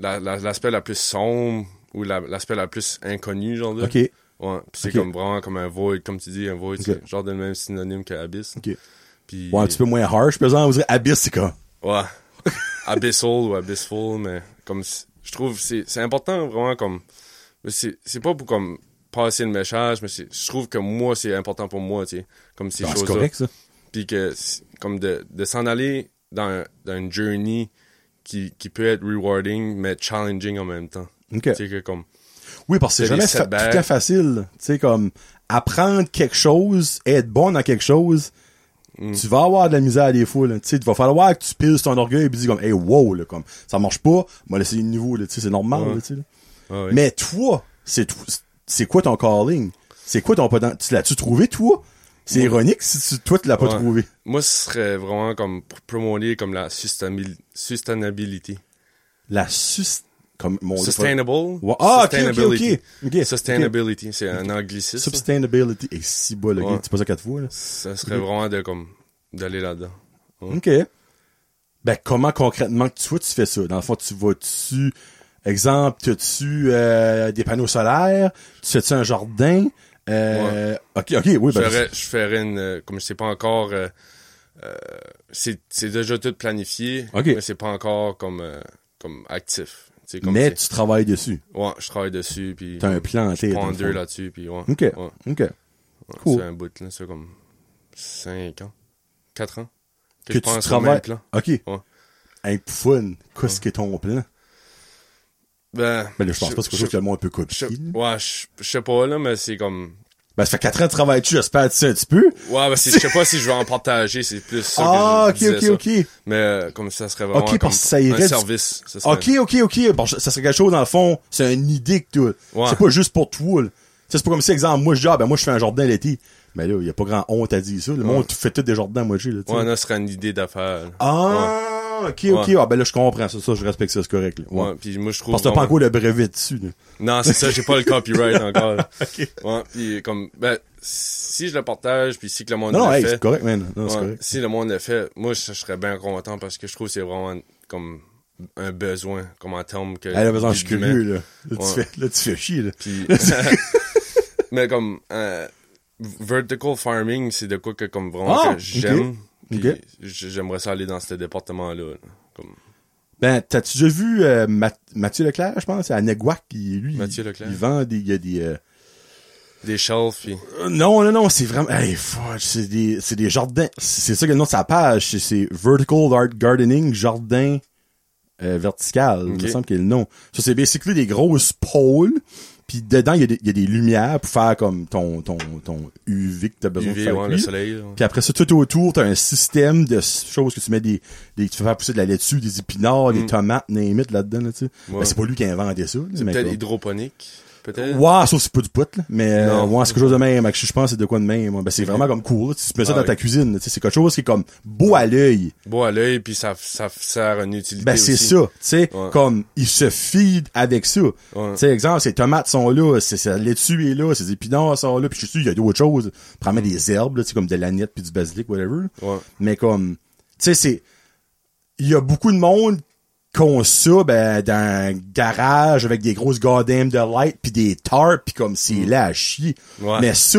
la- la- l'aspect la plus sombre, ou la- l'aspect la plus inconnu, genre de. OK. Ouais. C'est comme vraiment comme un void, comme tu dis, un void, c'est genre de le même synonyme que abysse. OK. Puis, Ouais, un petit peu moins harsh, par exemple. Dirait abyss, c'est quoi? Ouais. [laughs] Abyssal ou abyssful, mais comme je trouve c'est c'est important vraiment comme c'est c'est pas pour comme passer le message, mais c'est- je trouve que moi, c'est important pour moi, tu sais, comme ces Ah, c'est choses-là. correct, ça. Puis que, c'est- comme de, de s'en aller dans, dans une journey qui, qui peut être rewarding, mais challenging en même temps. Tu sais, que comme, Oui, parce que c'est jamais fa- tout à facile. Tu sais, comme, apprendre quelque chose, être bon dans quelque chose, Mm. tu vas avoir de la misère des fois, là. Tu sais, il va falloir que tu piles ton orgueil et puis dis comme, hey, wow, là, comme, ça marche pas, moi, laisser le niveau, là, tu sais, c'est normal, Ouais. là, tu sais, là. ah ouais. Mais toi, c'est tout- c'est quoi ton calling? C'est quoi ton poten- Tu l'as-tu trouvé, toi? C'est ironique si tu, toi, tu l'as pas trouvé. moi, ce serait vraiment comme pour promouvoir comme la sustainabil- sustainability. La sus... Comme mon Sustainable. Ouais. Ah, ok, ok, Sustainability. ok. Ok. Sustainability, c'est un anglicisme. Substanability. Et si bas, le Ouais. gars, tu pas ça quatre fois, là. Ça serait vraiment de comme d'aller là-dedans. OK. Ben, comment concrètement que toi, tu fais ça? Dans le fond, tu vas-tu, exemple, t'as-tu euh, des panneaux solaires? Tu fais-tu un jardin? Euh, OK, OK, oui, Je ben, ferais, je ferais une, euh, comme je sais pas encore, euh, c'est, déjà tout planifié, Ok. mais c'est pas encore comme, comme actif. Comme mais tu travailles dessus. ouais, je travaille dessus, puis T'as un plan en tête. je prends deux là-dessus, puis ouais. OK, ouais, OK. ouais, Cool. C'est un bout, là, c'est comme 5 ans, 4 ans. Que, Que je tu travailles. plan. OK. Ouais. Un fun. Qu'est-ce que ton plan? Ben, Ben, là, je pense pas que c'est quelque chose que le monde peut je, copier. ouais, je, je sais pas, là, mais c'est comme, Ben, ça fait quatre ans que tu travailles dessus, j'espère tu sais un petit peu. ouais, ben, je sais pas si je vais en partager, c'est plus ça Ah, que je ok, ok, ça. ok. Mais, euh, comme ça serait vraiment comme ça irait un service. Ça serait- Ok, ok, ok. Bon, ça serait quelque chose, dans le fond, c'est une idée que tu Ouais. C'est pas juste pour toi, C'est pas comme si, exemple, moi, je dis, ah, ben, moi, je fais un jardin l'été. Mais là, il y a pas grand honte à dire ça. Le monde fait tout des jardins là, tu sais. Ouais, là, ce serait une idée d'affaires. là. Ah, ok, ok. Ouais. Ah, ben là, je comprends ça, ça, je respecte ça, c'est correct, là. Ouais. Ouais, puis moi, je trouve... Parce que t'as pas encore le brevet dessus, là. Non, c'est ça, j'ai pas le copyright [laughs] encore. Ok. Ouais, puis comme... Ben, si je le partage, puis si que le monde Non, le hey, fait... c'est correct, man. Non, ouais, correct. si le monde le fait, moi, je, je serais bien content parce que je trouve que c'est vraiment comme un besoin, comme en termes que... Elle a besoin, je suis curieux, là. Là, tu fais, là, tu fais chier, là. Puis... [laughs] [laughs] mais comme... euh, vertical farming, c'est de quoi que comme vraiment Ah, que j'aime. Ok. j- j'aimerais ça aller dans ce département-là. là. Comme... Ben, t'as-tu déjà vu euh, Math- Mathieu Leclerc, je pense, à Neguac, qui, lui, Mathieu il, Leclerc? il vend des, il y a des, euh, Des shelves, puis... Euh, Non, non, non, c'est vraiment, hey, fuck, c'est des, c'est des jardins. C'est ça que le nom de sa page, c'est- Vertical Art Gardening, jardin euh, vertical, il me semble qu'il y a le nom. Ça, c'est basically des grosses pôles, puis dedans, il y, a des, il y a des lumières pour faire comme ton, ton, ton UV que t'as besoin de UV, faire ouais, le soleil. Puis après ça, tout autour, t'as un système de choses que tu mets des, des tu fais faire pousser de la laitue, des épinards, des Mm. tomates, name it, là-dedans, là, tu sais. Ouais. Ben, c'est pas lui qui a inventé ça, là, C'est peut-être hydroponique, peut-être. Ouais, sauf c'est pas du pot, là. Mais, euh, Non. ouais, c'est quelque chose de même. Je je pense que c'est de quoi de même. Ben, c'est vraiment comme cool, là. Tu mets ça Ah dans oui. ta cuisine, tu sais. C'est quelque chose qui est comme beau à l'œil. Beau à l'œil, puis ça, ça sert à une utilité Ben, c'est ça. Tu sais, Ouais. comme, il se feed avec ça. Ouais. Tu sais, exemple, ces tomates sont là, c'est, la laitue est là, ces épinards sont là, puis je suis sûr, il y a d'autres choses. Prends des herbes, là, tu sais, comme de l'agnette puis du basilic, whatever. Ouais. Mais comme, tu sais, c'est, il y a beaucoup de monde qui ont ça, ben, dans un garage avec des grosses goddamn de light puis des tarps pis comme c'est là à chier. Mm. Ouais. Mais ça,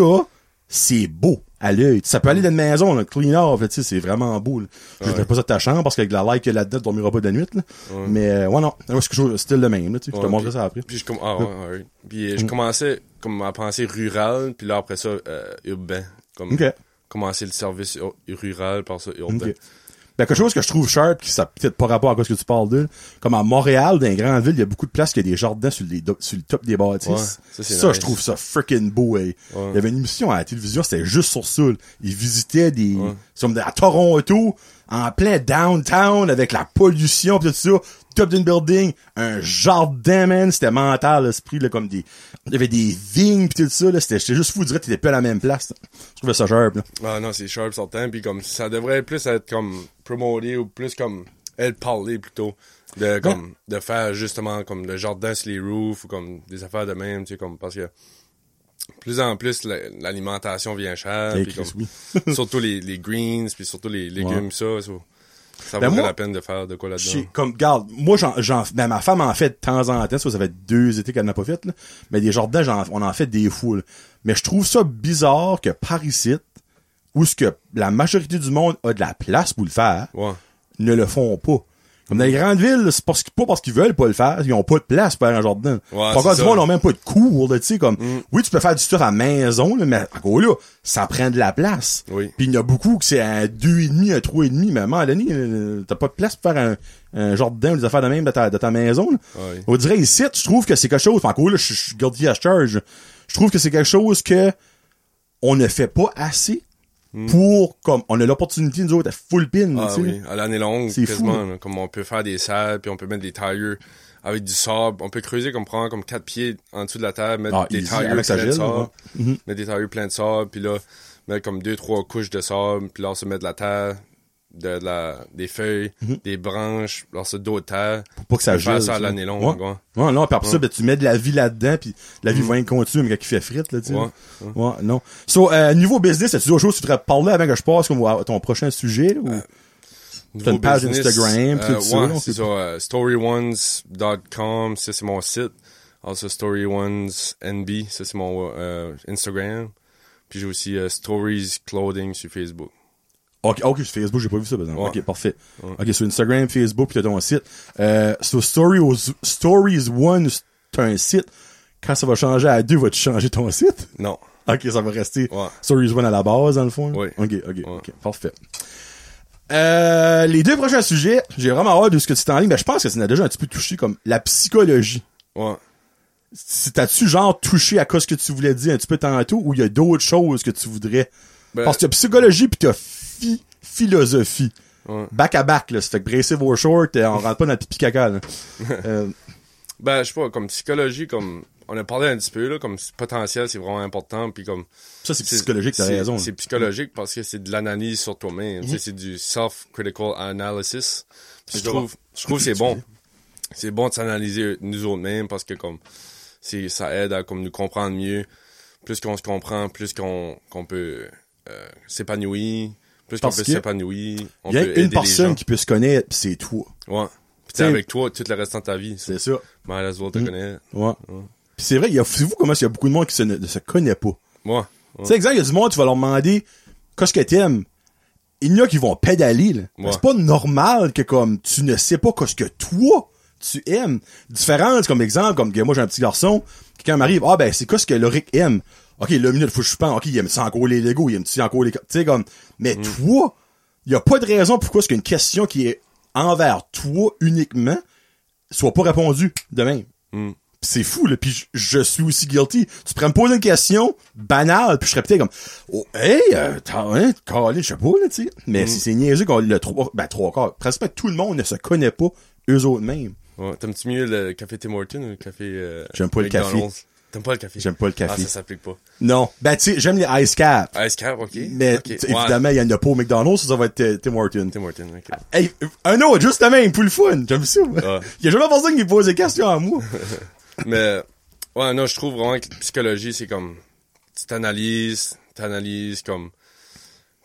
c'est beau à l'œil. Ça peut aller dans une maison, là, clean off, tu sais, c'est vraiment beau, là. Je Ouais. dirais pas ça de ta chambre parce qu'avec la light qu'il y a là-dedans, tu dormiras pas de nuit, là. Ouais. Mais, euh, ouais, non. C'est quelque chose, style le même, là, tu sais. je te montrerai puis- ça après. Puis je, com- ah. Puis euh, je commençais comme à penser rural, puis là après ça, euh, urbain. Comme OK. commencer le service ur- rural, par ça, urbain. Ben, quelque chose que je trouve sharp, qui ça a peut-être pas rapport à ce que tu parles de, comme à Montréal, dans les grandes villes, il y a beaucoup de places qui a des jardins sur, les sur le top des bâtisses. Ouais, ça, je trouve ça freaking beau, hey. Ouais. Il y avait une émission à la télévision, c'était juste sur ça. Ils visitaient des, Ouais. comme à Toronto, en plein downtown, avec la pollution pis tout ça, top d'une building, un jardin, man, c'était mental, l'esprit, là, comme des, il y avait des vignes pis tout ça, là, c'était, j'étais juste fou, dirais que t'étais plus à la même place. Je trouvais ça sharp, là. Ah non, c'est sharp sortant, puis comme ça devrait plus être comme promoté ou plus comme être parlé plutôt de comme de faire justement comme le jardin sur les roofs ou comme des affaires de même, tu sais comme parce que plus en plus la- l'alimentation vient chère, comme oui. [laughs] surtout les, les greens, puis surtout les légumes ça, ça, ça Ben, moi, la peine de faire de quoi là-dedans. comme garde moi j'en j'en ben ma femme en fait de temps en temps ça, ça fait deux étés qu'elle n'a pas fait là. mais des jardins on en fait des fous là. mais je trouve ça bizarre que par ici où ce que la majorité du monde a de la place pour le faire Ouais. ne le font pas Comme dans les grandes villes, c'est parce qu'ils- pas parce qu'ils veulent pas le faire, ils ont pas de place pour faire un jardin. Ouais, Pourquoi du monde ça. ont même pas de cours, tu sais, comme, Mm. oui, tu peux faire du stuff à la maison, là, mais encore là, ça prend de la place. Oui. Puis il y en a beaucoup que c'est un deux et demi, un trois et demi, mais à un moment donné, euh, t'as pas de place pour faire un, un jardin ou des affaires de même de ta, de ta maison, là. Ouais. On dirait ici, je trouve que c'est quelque chose, encore là, je je suis guilty à charge. Je trouve que c'est quelque chose que on ne fait pas assez pour, comme, on a l'opportunité, nous autres, à full pin. Ah tu sais. oui, à l'année longue, C'est quasiment. fou. là. comme on peut faire des salles, puis on peut mettre des tailleurs avec du sable. On peut creuser comme prendre comme quatre pieds en dessous de la terre, mettre Ah, des easy, tailleurs avec sa pleins de sable, mettre des tailleurs pleins de sable, puis là, mettre comme deux, trois couches de sable, puis là, on se met de la terre, de, la, des feuilles, des branches, là, se d'autres terres. Pour pas que ça gèle. ça ça. l'année longue, Ouais. ouais. Ouais, non, puis après ça, Ouais. ben, tu mets de la vie là-dedans, puis la vie va être continue, mais quand il fait frite, là, tu sais. Ouais. Non. So, euh, niveau business, as-tu d'autres choses que tu voudrais parler avant que je passe comme à ton prochain sujet, là, ou? Euh, T'as une page business, Instagram, pis euh, tout ça, c'est ça. euh, storyones.com, ça c'est mon site. Also storyonesnb, ça c'est mon euh, Instagram. Puis j'ai aussi Stories Clothing sur Facebook. Ok, ok, sur Facebook, j'ai pas vu ça, par exemple. Ouais. Ok, parfait. Ouais. Ok, sur Instagram, Facebook, puis t'as ton site. Euh, sur Stories, Stories One, t'as un site. Quand ça va changer à deux, vas-tu changer ton site? Non. Ok, ça va rester Ouais. Stories One à la base, dans le fond. Oui. Ok, ok, ok, parfait. Euh, les deux prochains sujets, j'ai vraiment hâte de ce que tu t'en mais je pense que tu en as déjà un petit peu touché, comme la psychologie. Ouais. Si T'as-tu genre touché à quoi ce que tu voulais dire un petit peu tantôt, ou il y a d'autres choses que tu voudrais? Ben, Parce que t'as psychologie pis t'as phi- philosophie. ouais. Back à back, là. Ça fait que bracez vos shorts, euh, on rentre pas dans le pipi caca, là. [laughs] Euh, Ben, je sais pas, comme psychologie, comme on a parlé un petit peu, là, comme potentiel, c'est vraiment important. Puis comme ça, c'est psychologique, t'as raison. C'est psychologique parce que c'est de l'analyse sur toi-même. Mhm. Sais, C'est du self-critical analysis. Je trouve, je trouve que c'est bon. C'est bon de s'analyser nous autres mêmes parce que comme ça aide à comme nous comprendre mieux. Plus qu'on se comprend, plus qu'on qu'on peut euh, s'épanouir, plus qu'on peut s'épanouir, Il y a une personne qui peut se connaître, c'est toi. Ouais. Puis t'sais, avec toi tout le restant de ta vie. C'est ça. Might as well te Mhm. connaître. Ouais. Pis c'est vrai, il y a, c'est vous comment il y a beaucoup de monde qui se, ne, se connaît pas? Ouais. Tu sais, exemple, il y a du monde, tu vas leur demander qu'est-ce que t'aimes? Il y en a qui vont pédaler, là. Ouais. C'est pas normal que, comme, tu ne sais pas qu'est-ce que toi, tu aimes. Différence, comme exemple, comme moi, j'ai un petit garçon, quelqu'un m'arrive, ah, ben, c'est quoi ce que Loric aime? Ok, là, minute, faut que je pense, ok, il aime-tu encore les Legos, il aime-tu encore les, tu sais, comme, mais Mm. toi, il y a pas de raison pourquoi est-ce qu'une question qui est envers toi uniquement soit pas répondue de même. Mm. C'est fou, là. Puis je, je suis aussi guilty. Tu pourrais me poser une question banale, puis je serais peut-être comme, oh, hey, euh, t'as, hein, calé, je sais pas, là, tu sais. Mais si c'est niaiseux qu'on le trois, ben, trois quarts. Presque tout le monde ne se connaît pas eux autres mêmes. Ouais. T'aimes-tu mieux le café Tim Hortons ou le café euh, J'aime pas le café. T'aimes pas le café? J'aime pas le Ah, café. ça s'applique pas. non. Ben, tu sais, j'aime les ice cap. Ice Cap, ok. Mais, Ouais. évidemment, il y en a pas au McDonald's, ça, ça va être euh, Tim Hortons. Tim Hortons, ok. Hey, un autre, juste de même, pour le fun. J'aime ça. moi. Ouais. Il y a jamais personne qui me pose des questions à moi. [laughs] Mais, ouais, non, je trouve vraiment que la psychologie, c'est comme, tu t'analyses, t'analyses comme,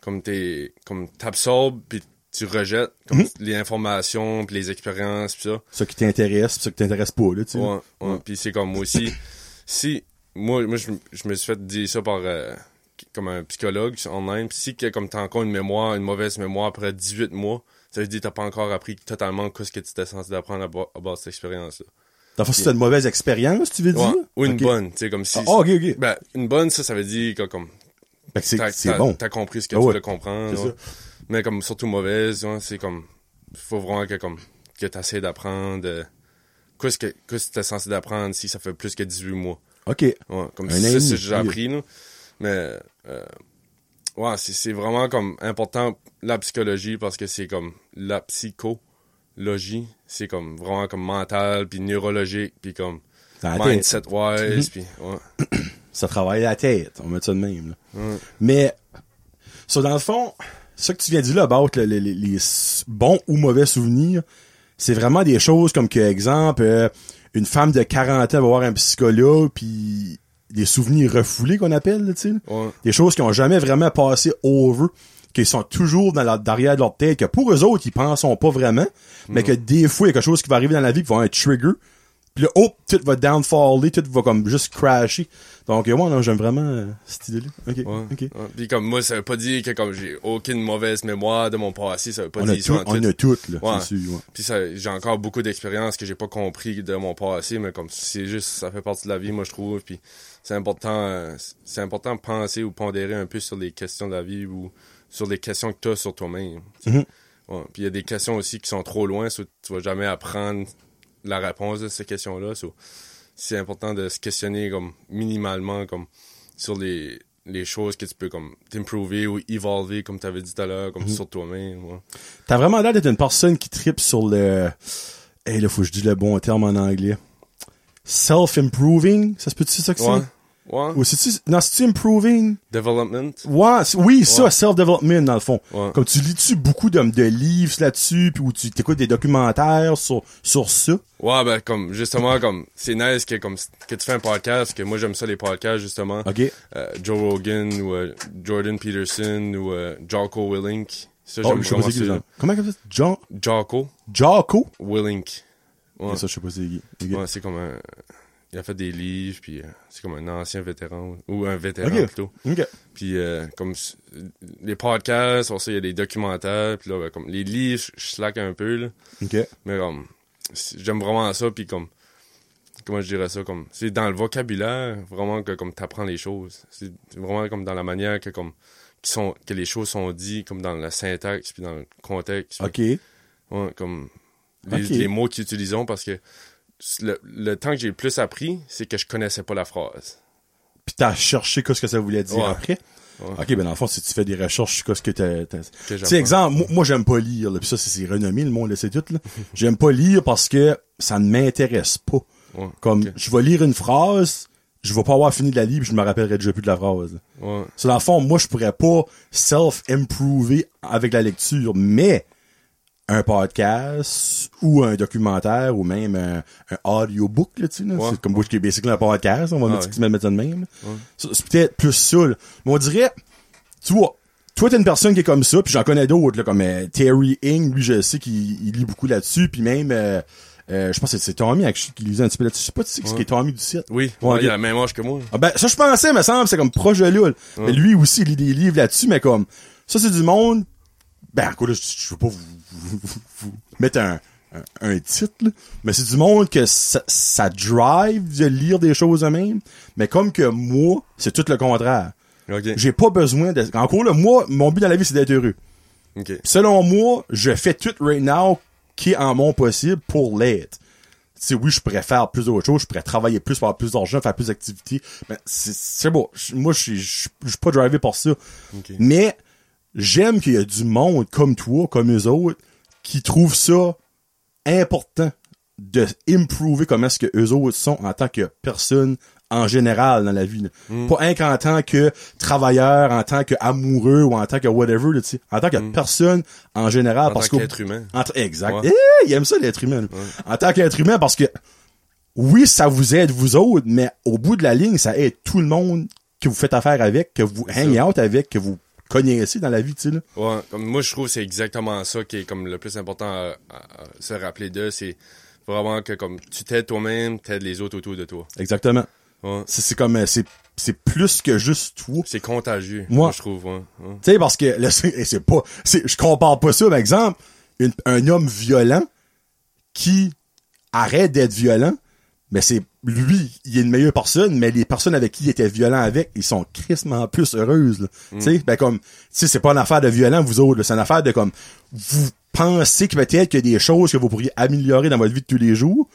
comme t'es, comme t'absorbes, puis tu rejettes, comme Mhm. les informations, puis les expériences, puis ça. Ça qui t'intéresse, pis ça qui t'intéresse pas, là, tu sais. Ouais, ouais. Puis c'est comme moi aussi, si, moi, moi je, je me suis fait dire ça par, euh, comme un psychologue online, si que, comme t'as encore une mémoire, une mauvaise mémoire après 18 mois, ça veut dire que t'as pas encore appris totalement ce que tu étais censé apprendre à, bas- à base de cette expérience-là. T'as une mauvaise expérience, tu veux dire? Ouais, ou une bonne, tu sais, comme si... Ah, ok, ok. Ben, une bonne, ça, ça veut dire que comme Fait que c'est, bon. t'as compris ce que Ah tu ouais. voulais comprendre. C'est ouais. ça. Mais comme surtout mauvaise, c'est comme faut vraiment que comme que t'essaies d'apprendre euh, qu'est-ce que qu'est-ce que t'es censé d'apprendre si ça fait plus que 18 mois? Ok. Ouais, comme Un ça, c'est demi, ce que j'ai ok. appris là. Mais euh, ouais, c'est, vraiment comme important la psychologie parce que c'est comme la psychologie, c'est comme vraiment comme mental puis neurologique puis comme Dans la tête. mindset wise puis ouais. [clears throat] Ça travaille la tête. On met ça de même, là. Ouais. Mais, ça, dans le fond, ça que tu viens de dire là, about le- le- les, bons ou mauvais souvenirs, c'est vraiment des choses comme que, exemple, euh, une femme de 40 ans va voir un psychologue, puis des souvenirs refoulés qu'on appelle, tu sais. Ouais. Des choses qui ont jamais vraiment passé over, qui sont toujours dans la, derrière de leur tête, que pour eux autres, ils pensent pas vraiment, mais que des fois, il y a quelque chose qui va arriver dans la vie qui va être un trigger, Puis là, oh, tout va downfaller, tout va comme juste crasher. Donc, euh, ouais, non, j'aime vraiment euh, cette idée-là. OK, Ouais. OK. Ouais. Puis comme moi, ça veut pas dire que comme j'ai aucune mauvaise mémoire de mon passé, ça veut pas On a, dire tout, ça en on tout. a toutes, là, Ouais. sûr. Puis j'ai encore beaucoup d'expériences que j'ai pas compris de mon passé, mais comme c'est juste, ça fait partie de la vie, moi je trouve. Puis c'est important, euh, c'est important de penser ou pondérer un peu sur les questions de la vie ou sur les questions que tu as sur toi-même. Mhm. Ouais. Puis il y a des questions aussi qui sont trop loin, so tu vas jamais apprendre la réponse de ces questions-là. so c'est important de se questionner comme minimalement comme sur les les choses que tu peux comme t'improver ou evolver comme tu avais dit tout à l'heure Mhm. comme sur toi-même ouais. T'as vraiment l'air d'être une personne qui tripe sur le... Hey, là, faut que je dise le bon terme en anglais. Self-improving, ça se peut-tu ça que c'est? Ouais Ou c'est-tu... Non, c'est-tu improving? development Ouais, c'est- oui, ça, Ouais. self-development, dans le fond. Ouais. Comme tu lis-tu beaucoup de, de livres là-dessus, puis où tu t'écoutes des documentaires sur, sur ça? Ouais, ben, comme, justement, comme, c'est nice que, comme, que tu fais un podcast, que moi, j'aime ça, les podcasts, justement. OK. Euh, Joe Rogan, ou euh, Jordan Peterson, ou euh, Jocko Willink. Ça, Oh, je sais pas c'est ça. Comment comme ça? John, Jocko Jocko? Willink. Ouais. Ça, je sais pas c'est qui. Ouais, c'est comme un... Il a fait des livres, puis euh, c'est comme un ancien vétéran, ou un vétéran, plutôt. Puis, euh, comme, les podcasts, il y a des documentaires, puis là, ben, comme, les livres, je- slack un peu, là. Mais comme, j'aime vraiment ça, puis comme, comment je dirais ça, comme, c'est dans le vocabulaire, vraiment, que comme t'apprends les choses. C'est vraiment comme dans la manière que, comme, qui sont, que les choses sont dites, comme dans la syntaxe, puis dans le contexte. Ok. Ouais, comme, les, les mots qu'ils utilisent, parce que le, le temps que j'ai le plus appris, c'est que je connaissais pas la phrase. Puis t'as cherché qu'est-ce que ça voulait dire Ouais. après? Ouais. Ok, ben dans le fond, si tu fais des recherches sur qu'est-ce que t'as... Tu sais, exemple, moi, moi, j'aime pas lire, là, puis ça, c'est renommé, le monde le sait tout, là. [laughs] J'aime pas lire parce que ça ne m'intéresse pas. Ouais, Comme, je vais lire une phrase, je vais pas avoir fini de la lire, puis je me rappellerai déjà plus de la phrase. Ouais. So, dans le fond, moi, je pourrais pas self-improver avec la lecture, mais un podcast ou un documentaire ou même un, un audiobook, là, tu sais. Ouais. C'est comme moi, qui est basically un podcast, on va Ah mettre, ouais. mettre ça de même. Ouais. C'est peut-être plus ça, là. Mais on dirait, tu vois, toi, t'es une personne qui est comme ça, puis j'en connais d'autres, là, comme euh, Terry Ing, lui, je sais qu'il il lit beaucoup là-dessus, puis même, euh, euh, je pense que c'est Tommy qui qui lisait un petit peu là-dessus. Je sais pas, tu sais, ce qui est Tommy du site. Oui, Ouais, il a la même âge que moi. Ah ben, ça, je pensais, me semble, c'est comme proche de là. Mais lui aussi, il lit des livres là-dessus, mais comme, ça, c'est du monde, ben, quoi, là, je, je veux pas vous, vous, vous- vous mettre un, un, un titre, là, mais c'est du monde que ça, ça drive de lire des choses eux-mêmes, mais comme que moi, c'est tout le contraire. J'ai pas besoin de, encore là, moi, mon but dans la vie, c'est d'être heureux. Selon moi, je fais tout right now qui est en mon possible pour l'être. Tu sais, oui, je pourrais faire plus d'autres choses, je pourrais travailler plus, faire plus d'argent, faire plus d'activités. Mais c'est, bon. Moi, je suis, je je suis pas drivé par ça. Mais, j'aime qu'il y a du monde comme toi, comme eux autres, qui trouvent ça important de improver comment est-ce que eux autres sont en tant que personne en général dans la vie. là. Mm. Pas un qu'en tant que travailleur, en tant que amoureux ou en tant que whatever, là, tu sais. en tant que personne en général. Mm. En parce tant qu'être humain. entre, exact. Ouais. Eh, il aime ça l'être humain. En tant qu'être humain, parce que oui, ça vous aide vous autres, mais au bout de la ligne, ça aide tout le monde que vous faites affaire avec, que vous hang out avec, que vous connaissez dans la vie, tu sais, là. Ouais, comme moi je trouve que c'est exactement ça qui est comme le plus important à, à- à se rappeler de, c'est vraiment que comme tu t'aides toi-même, t'aides les autres autour de toi. Exactement. Ouais. C'est, c'est comme, euh, c'est, c'est plus que juste toi. C'est contagieux, Moi- moi je trouve. Ouais. ouais. Tu sais, parce que, c'est, et c'est pas, c'est, je compare pas ça, par exemple, une- un homme violent qui arrête d'être violent, mais c'est, lui, il est une meilleure personne, mais les personnes avec qui il était violent avec, ils sont crissement plus heureuses, là. Tu sais, ben comme, tu sais, c'est pas une affaire de violent, vous autres, c'est une affaire de comme, vous pensez que peut-être qu'il y a des choses que vous pourriez améliorer dans votre vie de tous les jours,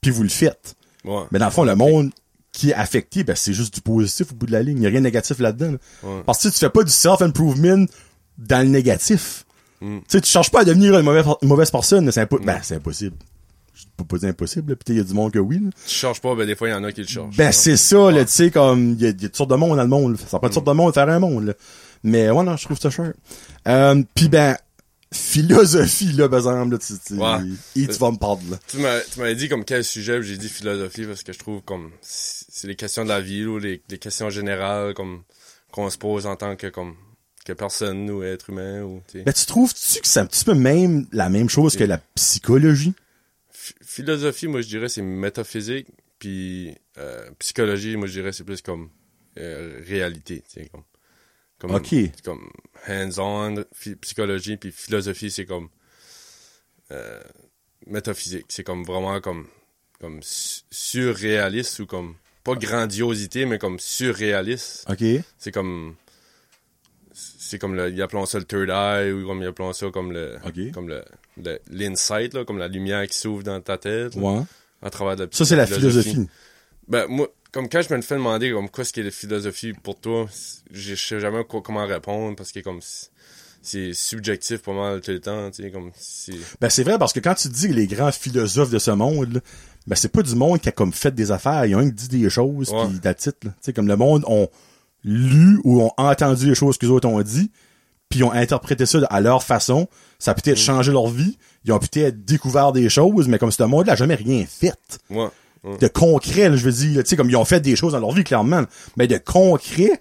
puis vous le faites. Ouais. Mais dans le fond, le monde qui est affecté, ben, c'est juste du positif au bout de la ligne. Il n'y a rien de négatif là-dedans. là. Ouais. Parce que tu fais pas du self-improvement dans le négatif. Mm. Tu sais, tu cherches pas à devenir une mauvaise, une mauvaise personne. C'est impo- Ben, c'est impossible. Peux pas dire impossible. Peut-être il y a du monde que oui. là. Tu cherches pas, ben des fois il y en a qui le cherchent. Ben, c'est ça, là, tu sais, comme, il y a, il y a toutes sortes de monde dans le monde. Ça prend toutes sortes de monde de faire un monde, là. Mais, ouais, non, je trouve ça cher. Euh, pis ben, philosophie, là, par exemple, là, tu, tu, Ouais. et tu vas me parler, là. Tu m'as- tu m'avais dit comme quel sujet, puis j'ai dit philosophie parce que je trouve comme c'est les questions de la vie ou les, les questions générales comme qu'on se pose en tant que comme que personne ou être humain ou tu sais. Ben, tu trouves-tu que c'est un petit peu même la même chose que la psychologie? Ph- philosophie, moi, je dirais, c'est métaphysique. Puis euh, psychologie, moi, je dirais, c'est plus comme euh, réalité. Comme, comme, Ok. Comme hands-on, psychologie. Puis philosophie, c'est comme euh, métaphysique. C'est comme vraiment comme, comme su- surréaliste ou comme, pas grandiosité, mais comme surréaliste. OK. C'est comme. C'est comme le. Ils appellent ça le third eye, ou comme ils appellent ça comme le. Ok. Comme le. L'insight, comme la lumière qui s'ouvre dans ta tête. là. À travers de Ça, c'est la philosophie. Ben, moi, comme quand je me fais demander, comme, quoi ce qui est la philosophie pour toi, je sais jamais quoi- comment répondre, parce que, comme, c'est- subjectif pas mal tout le temps, tu sais, comme, c'est. Ben, c'est vrai, parce que quand tu dis les grands philosophes de ce monde, là, ben, c'est pas du monde qui a comme fait des affaires. Il y a un qui dit des choses, Ouais. puis. Tu sais, comme le monde ont lu ou ont entendu les choses que les autres ont dit, puis ils ont interprété ça à leur façon. Ça a peut-être Mm. changé leur vie. Ils ont peut-être découvert des choses, mais comme ce monde-là jamais rien fait. Ouais. ouais. De concret, là, je veux dire, tu sais, comme ils ont fait des choses dans leur vie, clairement. Mais de concret,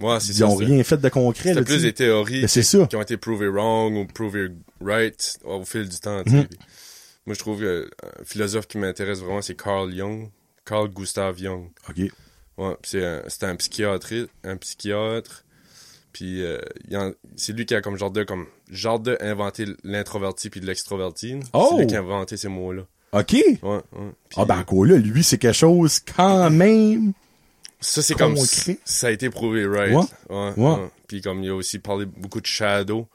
Ouais, c'est ils ça. ont c'est- rien fait de concret, tu plus des théories c'est ça. qui ont été prouvées wrong ou prouvées right au fil du temps. Mhm. Puis Moi, je trouve que un philosophe qui m'intéresse vraiment, c'est Carl Jung. Carl Gustav Jung. OK. Ouais, c'est un, un psychiatre, un psychiatre. Puis euh, c'est lui qui a comme genre de comme genre de inventé l'introverti puis de l'extroverti. Oh! C'est lui qui a inventé ces mots-là. OK. Ouais, ouais. Puis, Ah, ben, encore là, lui, c'est quelque chose quand même. ça c'est comme ça a été prouvé right? Ouais. Ouais, Ouais. ouais. Puis comme il a aussi parlé beaucoup de shadow,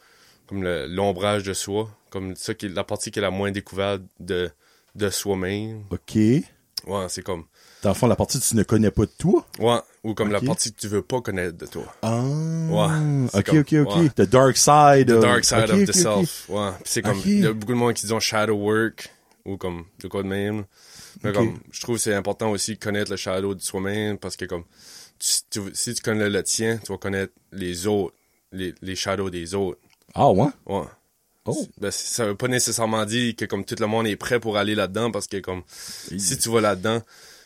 comme l'ombrage de soi, comme ça qui est la partie qui est la moins découverte de de soi-même. OK. Ouais, c'est comme Dans le fond, la partie que tu ne connais pas de toi. ouais, ou comme la partie que tu veux pas connaître de toi. Ah. Ouais, OK, comme- OK, OK. ouais. The dark side. The of- dark side of the self. Ouais. Puis c'est comme, il y a beaucoup de monde qui disent shadow work, ou comme, de quoi de même. Mais comme, je trouve que c'est important aussi de connaître le shadow de soi-même, parce que comme, tu- tu- si tu connais le tien, tu vas connaître les autres, les, les shadows des autres. Ah, ouais? Ouais. Oh. Ben, ça veut pas nécessairement dire que comme tout le monde est prêt pour aller là-dedans, parce que comme, si tu vas là-dedans,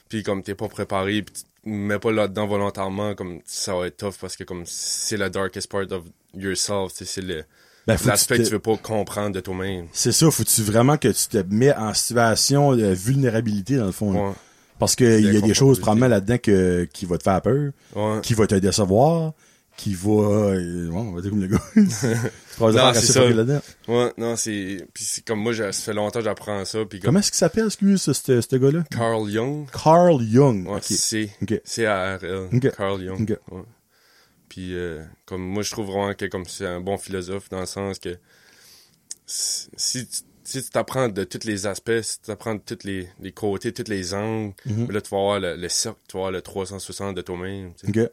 puis comme t'es pas préparé, puis mets pas là-dedans volontairement, comme, ça va être tough, parce que comme, c'est la darkest part of yourself, c'est le, Ben, que l'aspect tu que tu veux pas comprendre de toi-même. C'est ça, faut-tu vraiment que tu te mets en situation de vulnérabilité, dans le fond. Ouais. Parce que il y a des choses probablement là-dedans que, qui va te faire peur, Ouais. qui va te décevoir, qui va... euh, bon, on va dire comme le gars. [laughs] assez c'est ça. là-dedans. Ouais, non, c'est. Puis c'est comme moi, ça fait longtemps que j'apprends ça. Puis comme Comment est-ce qu'il s'appelle, excuse, ce, ce, gars-là? Carl Jung. Carl Jung. Ouais, OK. c'est. OK. C-A-R-L. Ok. Carl Jung. Ok. Ouais. Puis euh, comme moi, je trouve vraiment que comme c'est un bon philosophe dans le sens que si si tu si tu t'apprends de tous les aspects, si tu t'apprends de tous les, les côtés, tous les angles, Mhm. là, tu vas avoir le, le cercle, tu vas avoir le 360 de toi-même. tu sais. OK.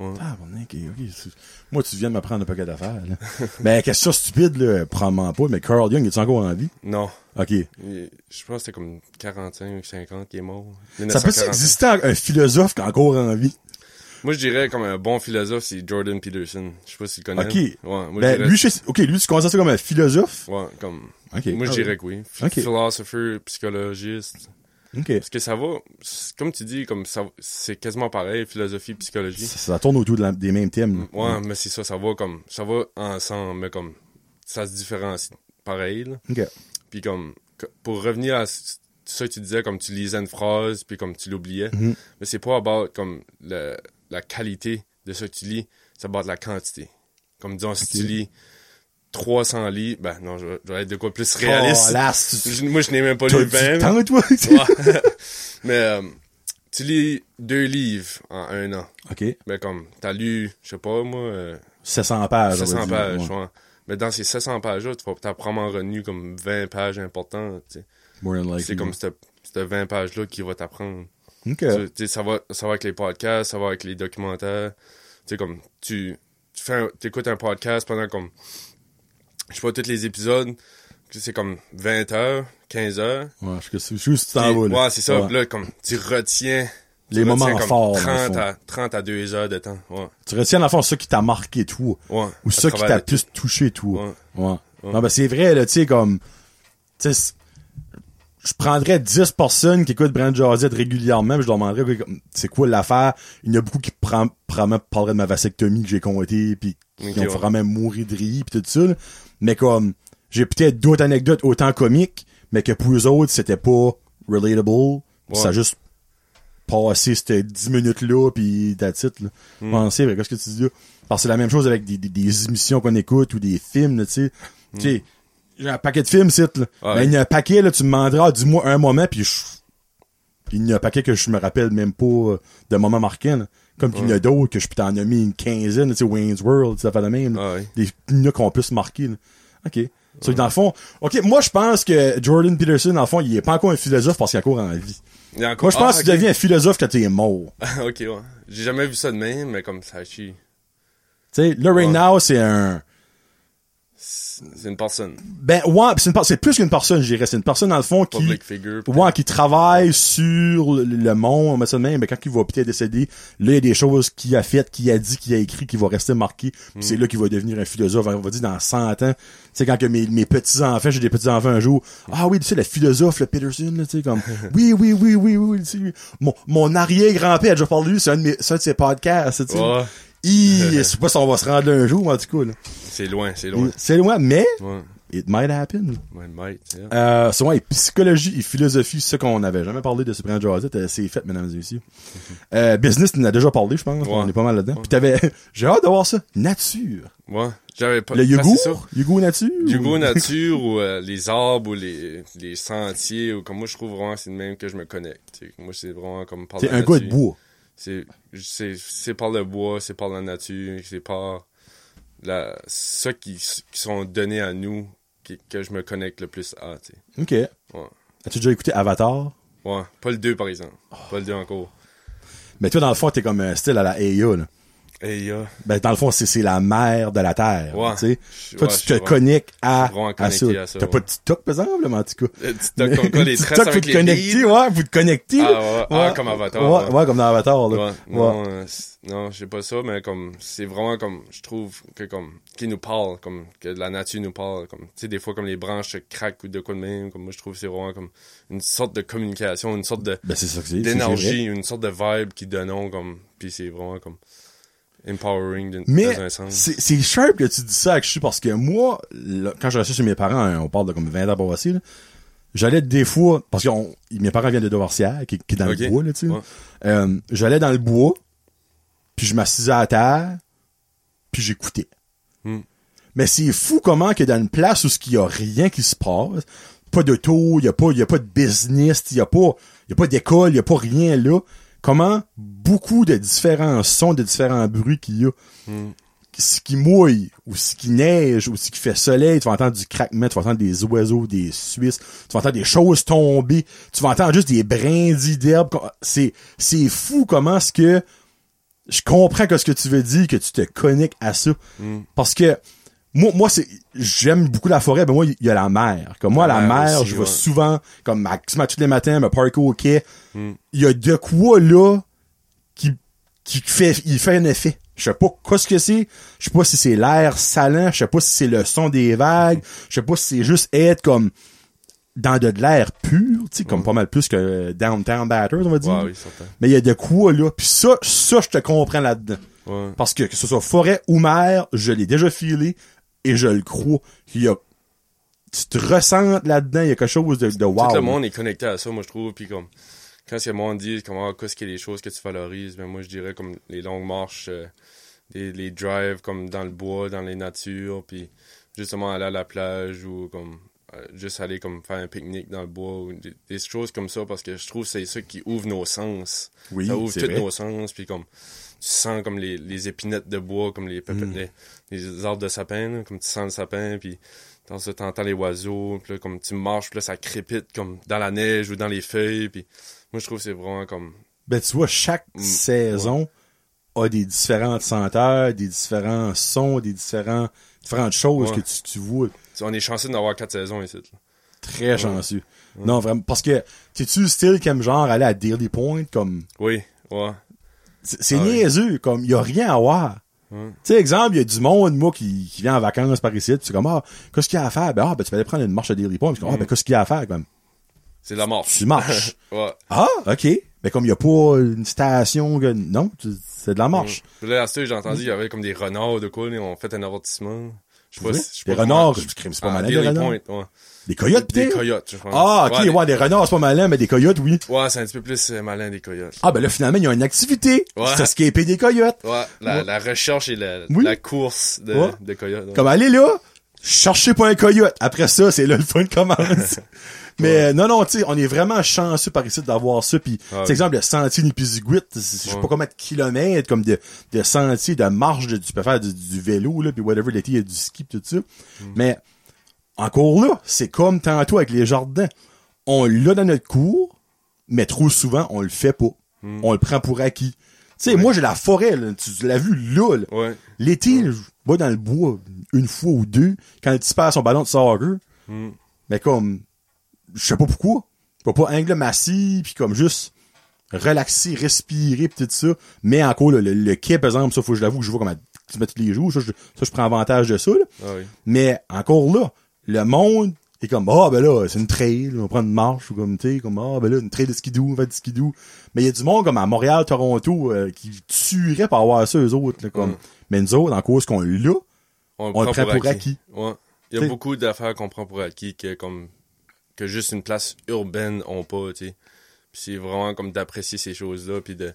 Ouais. Ah, bon. C'est- Moi, tu viens de m'apprendre un paquet d'affaires, mais [laughs] question stupide, là, probablement pas, mais Carl Jung, est encore en vie? Non. OK. Il- je pense que c'était comme 45 ou 50 qui est mort. Ça peut 1945. exister un philosophe qui est encore en vie? Moi, je dirais comme un bon philosophe, c'est Jordan Peterson. Je sais pas si tu connais. Ok. Ouais, moi, Ben, dirais... lui, je ok, lui, tu considères ça comme un philosophe? Ouais, comme... Ok. Moi, je Ah, dirais que oui. Philosopher, psychologiste. Parce que ça va... Comme tu dis, comme ça, c'est quasiment pareil, philosophie, psychologie. Ça, ça tourne autour de la- des mêmes thèmes. Ouais, mais c'est ça, ça va comme... Ça va ensemble, mais comme... Ça se différencie pareil, là. Puis comme... Pour revenir à ça que tu disais, comme tu lisais une phrase, puis comme tu l'oubliais. Mhm. Mais c'est pas about comme le- la qualité de ce que tu lis, c'est about la quantité. Comme disons, si Ok. tu lis 300 livres, ben non, je, vais- je vais être de quoi plus réaliste. Oh, là, c'est- Je- moi, je n'ai même pas lu du 20. temps, toi? Ouais. [laughs] Mais euh, tu lis deux livres en un an. ok. Mais comme, t'as lu, je sais pas, moi, euh, 700 pages. on va 700 dire, pages. ouais. ouais. Mais dans ces 700 pages-là, tu vas t'as probablement retenu comme 20 pages importantes. tu sais. More than likely, C'est comme cette, cette 20 pages-là qui va t'apprendre. Ok. Tu ça va, ça va avec les podcasts, ça va avec les documentaires. Tu sais, comme, tu, tu fais un, écoutes un podcast pendant comme, je sais pas, tous les épisodes, c'est comme 20 heures, 15 heures. Ouais, je sais juste tu t'en ouais, c'est ça. Ouais. Là, comme, tu retiens. tu Les retiens moments comme forts, dans le 30 fond. à, 30 à 2 heures de temps. Ouais. Tu retiens, dans le fond, ça qui t'a marqué, toi. Ouais. Ou ça qui t'a plus touché, toi. Ouais. Ouais. Non, ben, c'est vrai, là, tu sais, comme, tu sais, je prendrais 10 personnes qui écoutent Brand Jazette régulièrement, je leur demanderais, c'est quoi l'affaire? Il y en a beaucoup qui prend, probablement parleraient de ma vasectomie que j'ai compté, puis qui Ok, ont ouais. vraiment mouru de rire, puis tout ça, là. Mais comme, j'ai peut-être d'autres anecdotes autant comiques, mais que pour eux autres, c'était pas relatable. Ça a juste passé ces 10 minutes-là, puis that's it, là. Hmm. Pensez, avec ce que tu dis là? Parce que c'est la même chose avec des, des, des émissions qu'on écoute ou des films, tu sais. Tu sais, j'ai un paquet de films, c'est, là. Hmm. Ouais. Ben, il y a un paquet, là, tu me demanderas, dis-moi un moment, puis je... il y a un paquet que je me rappelle même pas euh, de moments marquants, là. Comme qu'il y en a d'autres que je peux t'en nommer une quinzaine, tu sais, Wayne's World, ça fait de même, là. Ah ouais. Des films qu'on peut se marquer, là. OK. So, dans le fond, OK, moi, je pense que Jordan Peterson, dans le fond, il est pas encore un philosophe parce qu'il est encore en vie. Il a Moi, je pense Ah, que tu deviens un philosophe quand t'es mort. [laughs] ok, ouais. J'ai jamais vu ça de même, mais comme ça chie. Tu sais, là, right Ouais. now, c'est un... C'est une personne. Ben, ouais, c'est c'est plus qu'une personne, je dirais. C'est une personne, dans le fond, qui... Figure. Ouais, qui travaille sur le, le monde, on met ça de même, mais quand il va peut-être décéder, là, il y a des choses qu'il a faites, qu'il a dit, qu'il a écrit, qui vont rester marquées, puis c'est là qu'il va devenir un philosophe, on va dire dans 100 ans. Tu sais, quand que mes, mes petits-enfants, j'ai des petits-enfants un jour, ah oui, tu sais, le philosophe, le Peterson, tu sais, comme, [laughs] oui, oui, oui, oui, oui, sais, mon, mon arrière-grand-père a déjà parlé de lui, c'est un de mes, c'est un de ses podcasts, tu sais. Ouais. Je [laughs] sais pas si on va se rendre là un jour, en tout cas, là? C'est loin, c'est loin. C'est loin, mais, Ouais. it might happen. Ouais, mate, c'est ça. Euh, ouais, psychologie et philosophie, c'est ce qu'on n'avait jamais parlé de ce Brand Josette, c'est fait, mesdames et messieurs. Euh, business, tu en as déjà parlé, je pense. On est pas mal là-dedans. Puis t'avais, [laughs] j'ai hâte de voir ça. Nature. Ouais. J'avais pas. Le Yugo? Yugo nature? Yugo ou- nature [laughs] ou euh, les arbres ou les, les sentiers ou comme moi je trouve vraiment que c'est de même que je me connecte. Moi c'est vraiment comme par C'est un gars de bois. C'est par le bois, c'est par la nature, c'est par la ça qui, qui sont donnés à nous qui- que je me connecte le plus à. OK. Ouais. As-tu déjà écouté Avatar? Ouais, pas le 2 par exemple. Pas le 2 encore. Mais toi, dans le fond, t'es comme un style à la Aya, là. Et euh, Ben, dans le fond, c'est, la mère de la Terre. Ouais. Tu sais. Je- Toi, ouais, tu je te connectes à, je ça. T'as ouais. pas de TikTok, par exemple, mais en tout cas. le TikTok comme [laughs] quoi les TikTok, tresses vous te connectez, ouais, vous te connectez. Ah, ouais, ah, comme Avatar, Ouais, comme dans Avatar, là. Non, euh, c'est- non, je sais pas ça, mais comme c'est vraiment comme je trouve que comme qui nous parle, comme que la nature nous parle, comme tu sais des fois comme les branches craquent ou de quoi de même, comme moi je trouve que c'est vraiment comme une sorte de communication, une sorte de Ben, c'est ça que c'est. c'est- c'est vrai. d'énergie, une sorte de vibe qui donnons comme puis c'est vraiment comme empowering Mais dans un sens. c'est c'est sharp que tu dis ça, actually, parce que moi, là, quand je restais chez mes parents, hein, on parle de comme 20 ans passés, là, j'allais des fois, parce que on- mes parents viennent de Doversière, qui, qui est dans le bois, là, tu sais. Ouais. Euh, j'allais dans le bois, puis je m'assisais à terre, puis j'écoutais. Hmm. Mais c'est fou comment que dans une place où il y a rien qui se passe, pas d'auto, il y a pas, il y a pas de business, il y a pas, il y a pas d'école, il y a pas rien là. Comment beaucoup de différents sons, de différents bruits qu'il y a, Hmm. ce qui mouille, ou ce qui neige, ou ce qui fait soleil, tu vas entendre du craquement, tu vas entendre des oiseaux, des suisses, tu vas entendre des choses tomber, tu vas entendre juste des brindilles d'herbe. C'est, c'est fou comment ce que, je comprends que ce que tu veux dire, que tu te connectes à ça. Hmm. Parce que, moi, moi, c'est, j'aime beaucoup la forêt, mais moi, il y a la mer. Comme moi, La la, mer aussi, je vais ouais. souvent, comme maximum tous les matins, me parker au quai. Hmm. Il y a de quoi, là, qui, qui fait, il fait un effet. Je sais pas qu'est-ce que c'est. Je sais pas si c'est l'air salant. Je sais pas si c'est le son des vagues. Je sais pas si c'est juste être comme dans de l'air pur, tu sais, comme pas mal plus que Downtown Batters, on va dire. Ouais, oui. Mais il y a de quoi, là. Puis ça, ça, je te comprends là-dedans. Ouais. Parce que, que ce soit forêt ou mer, je l'ai déjà filé et je le crois. Il y a, tu te ressentes là-dedans, il y a quelque chose de, de wow. Tout le monde est connecté à ça, moi je trouve, puis comme quand le monde dit comment qu'est-ce qu'il y a des choses que tu valorises, ben moi je dirais comme les longues marches, euh, les, les drives comme dans le bois, dans les natures, puis justement aller à la plage ou comme euh, juste aller comme faire un pique-nique dans le bois ou des, des choses comme ça parce que je trouve que c'est ça qui ouvre nos sens. Oui, ça ouvre tous nos sens puis comme sens comme les, les épinettes de bois comme les, Mm. les, les arbres de sapin là, comme tu sens le sapin puis t'entends les oiseaux puis là, comme tu marches puis là ça crépite comme dans la neige ou dans les feuilles puis moi je trouve que c'est vraiment comme Ben, tu vois, chaque Mm, saison a des différentes senteurs, des différents sons, des différents, différentes choses Ouais. que tu, tu vois. on est chanceux d'avoir quatre saisons ici là. Très chanceux. Non, vraiment. Parce que, t'es-tu le style qui aime genre aller à Daily Point, comme, oui ouais c'est Ah oui. niaiseux, comme, y a rien à voir. Ouais. Tu sais, exemple, il y a du monde, moi, qui, qui vient en vacances par ici, c'est comme, ah, qu'est-ce qu'il y a à faire? Ben, ah, ben, tu vas aller prendre une marche à Daily Point, puis ah, ben, qu'est-ce qu'il y a à faire, comme, c'est la marche tu marches. [laughs] ouais ah, ok. Mais comme il y a pas une station, que, non, tu- c'est de la marche. Puis là, à ce j'ai entendu, il y avait comme des renards de quoi, ils ont fait un avertissement. Je sais pas Oui. si- je sais Des pas renards, c'est pas Ah, malade, des renards? Ouais. Des coyotes, Des peut-être? coyotes, je pense. Ah, ok, ouais, des- des renards, c'est pas malin, mais des coyotes, oui. Ouais, c'est un petit peu plus euh, malin des coyotes. Ah, ben là, finalement, il y a une activité. Ouais. C'est escaper des coyotes. Ouais, la, Ouais. la recherche et la, Oui. la course de, Ouais. de coyotes. Comme aller là, cherchez pas un coyote. Après ça, c'est là le fun commence. [laughs] Mais euh, non, non, tu sais, on est vraiment chanceux par ici d'avoir ça. Puis, Ah oui. exemple, le sentier Nipisiguit, c'est- je sais Ouais. pas combien de kilomètres, comme de, de sentiers, de marche, de, tu peux faire du, du vélo, là, puis whatever, l'été, il y a du ski, pis tout ça. Mm. Mais, encore là, c'est comme tantôt avec les jardins. On l'a dans notre cours, mais trop souvent, on le fait pas. Mm. On le prend pour acquis. Tu sais, moi, j'ai la forêt, là, tu, tu l'as vu là, là. Ouais. L'été, je vais dans le bois une fois ou deux quand le petit perd son ballon de soccer. Mm. Mais comme, je sais pas pourquoi. Je pas angle massif puis comme juste relaxer, respirer pis tout ça. Mais encore, là, le, le quai, par exemple, ça, faut que je l'avoue que je vois comme à tu mets tous les jours. Ça, je, ça, je prends avantage de ça, là. Ah oui. Mais encore là, le monde est comme ah ben là, c'est une trail, on prend une marche ou comme tu sais, comme ah ben là, une trail de skidoo, on fait du skidoo. Mais il y a du monde comme à Montréal, Toronto, euh, qui tuerait par avoir ça eux autres. Là, comme. Mm. Mais nous autres, en cause qu'on l'a, On, on le prend pour acquis. Ouais. Il y a T'sais- beaucoup d'affaires qu'on prend pour acquis que comme que juste une place urbaine ont pas, tu sais. Puis c'est vraiment comme d'apprécier ces choses-là puis de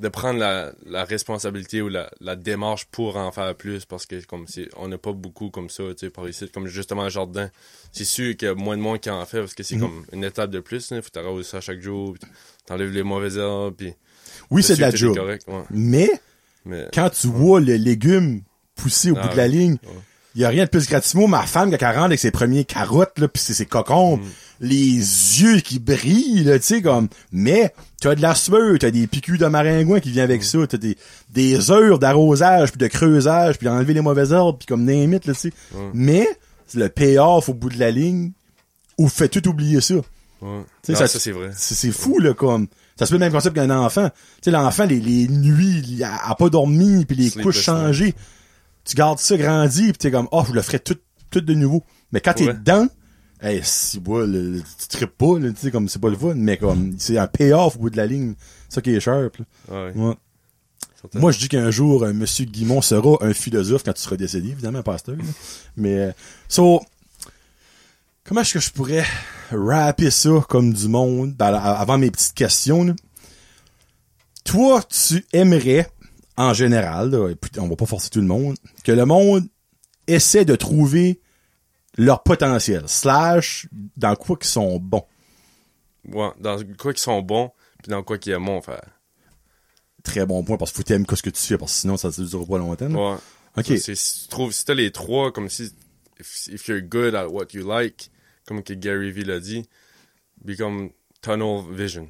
de prendre la, la responsabilité ou la, la démarche pour en faire plus parce que comme c'est on n'a pas beaucoup comme ça, tu sais par ici comme justement le jardin. C'est sûr qu'il y a moins de monde qui en fait parce que c'est Mhm. comme une étape de plus, il faut t'arroser ça chaque jour, t'enlèves les mauvaises herbes puis oui, c'est de la job. correct, ouais. Mais Mais quand tu vois le légume pousser au Ah bout de la ligne, Ouais. Il y a rien de plus gratimement. Ma femme, quand elle rentre avec ses premiers carottes, là, pis c'est ses cocombes, Mm. les yeux qui brillent, là, tu sais, comme, mais, tu as de la sueur, t'as des piqûres de maringouin qui viennent avec Mm. ça, t'as des, des heures d'arrosage, puis de creusage, puis d'enlever les mauvaises herbes, puis comme name it, là, tu sais. Ouais. Mais, le payoff au bout de la ligne, ou fait tout oublier ça. ouais. Non, ça- ça c'est vrai. C'est fou, là, comme. Ça se fait le même concept qu'un enfant. Tu sais, l'enfant, les, les nuits, il a, a pas dormi, puis les couches changées. Tu gardes ça grandi, puis t'es comme, oh, je le ferai tout, tout de nouveau. Mais quand t'es Ouais. dedans, hey, si, ouais, le- tu tripes pas, tu sais, comme, c'est pas le fun, mais comme, c'est un payoff au bout de la ligne. Ça qui est. Ah oui. Ouais. Moi, je dis qu'un jour, un monsieur Guimont sera un philosophe quand tu seras décédé, évidemment, pasteur. là. Mais, euh, so, comment est-ce que je pourrais rapper ça comme du monde la- avant mes petites questions, là? Toi, tu aimerais, en général, là, on va pas forcer tout le monde, que le monde essaie de trouver leur potentiel, slash, dans quoi qu'ils sont bons. Ouais, dans quoi qu'ils sont bons, puis dans quoi qu'ils aiment faire. Très bon point, parce qu'il faut t'aimer ce que tu fais, parce que sinon, ça ne durera pas longtemps. Ouais. Ok. Si tu trouves, si t'as les trois, comme si, if, if you're good at what you like, comme que Gary Vee l'a dit, become tunnel vision.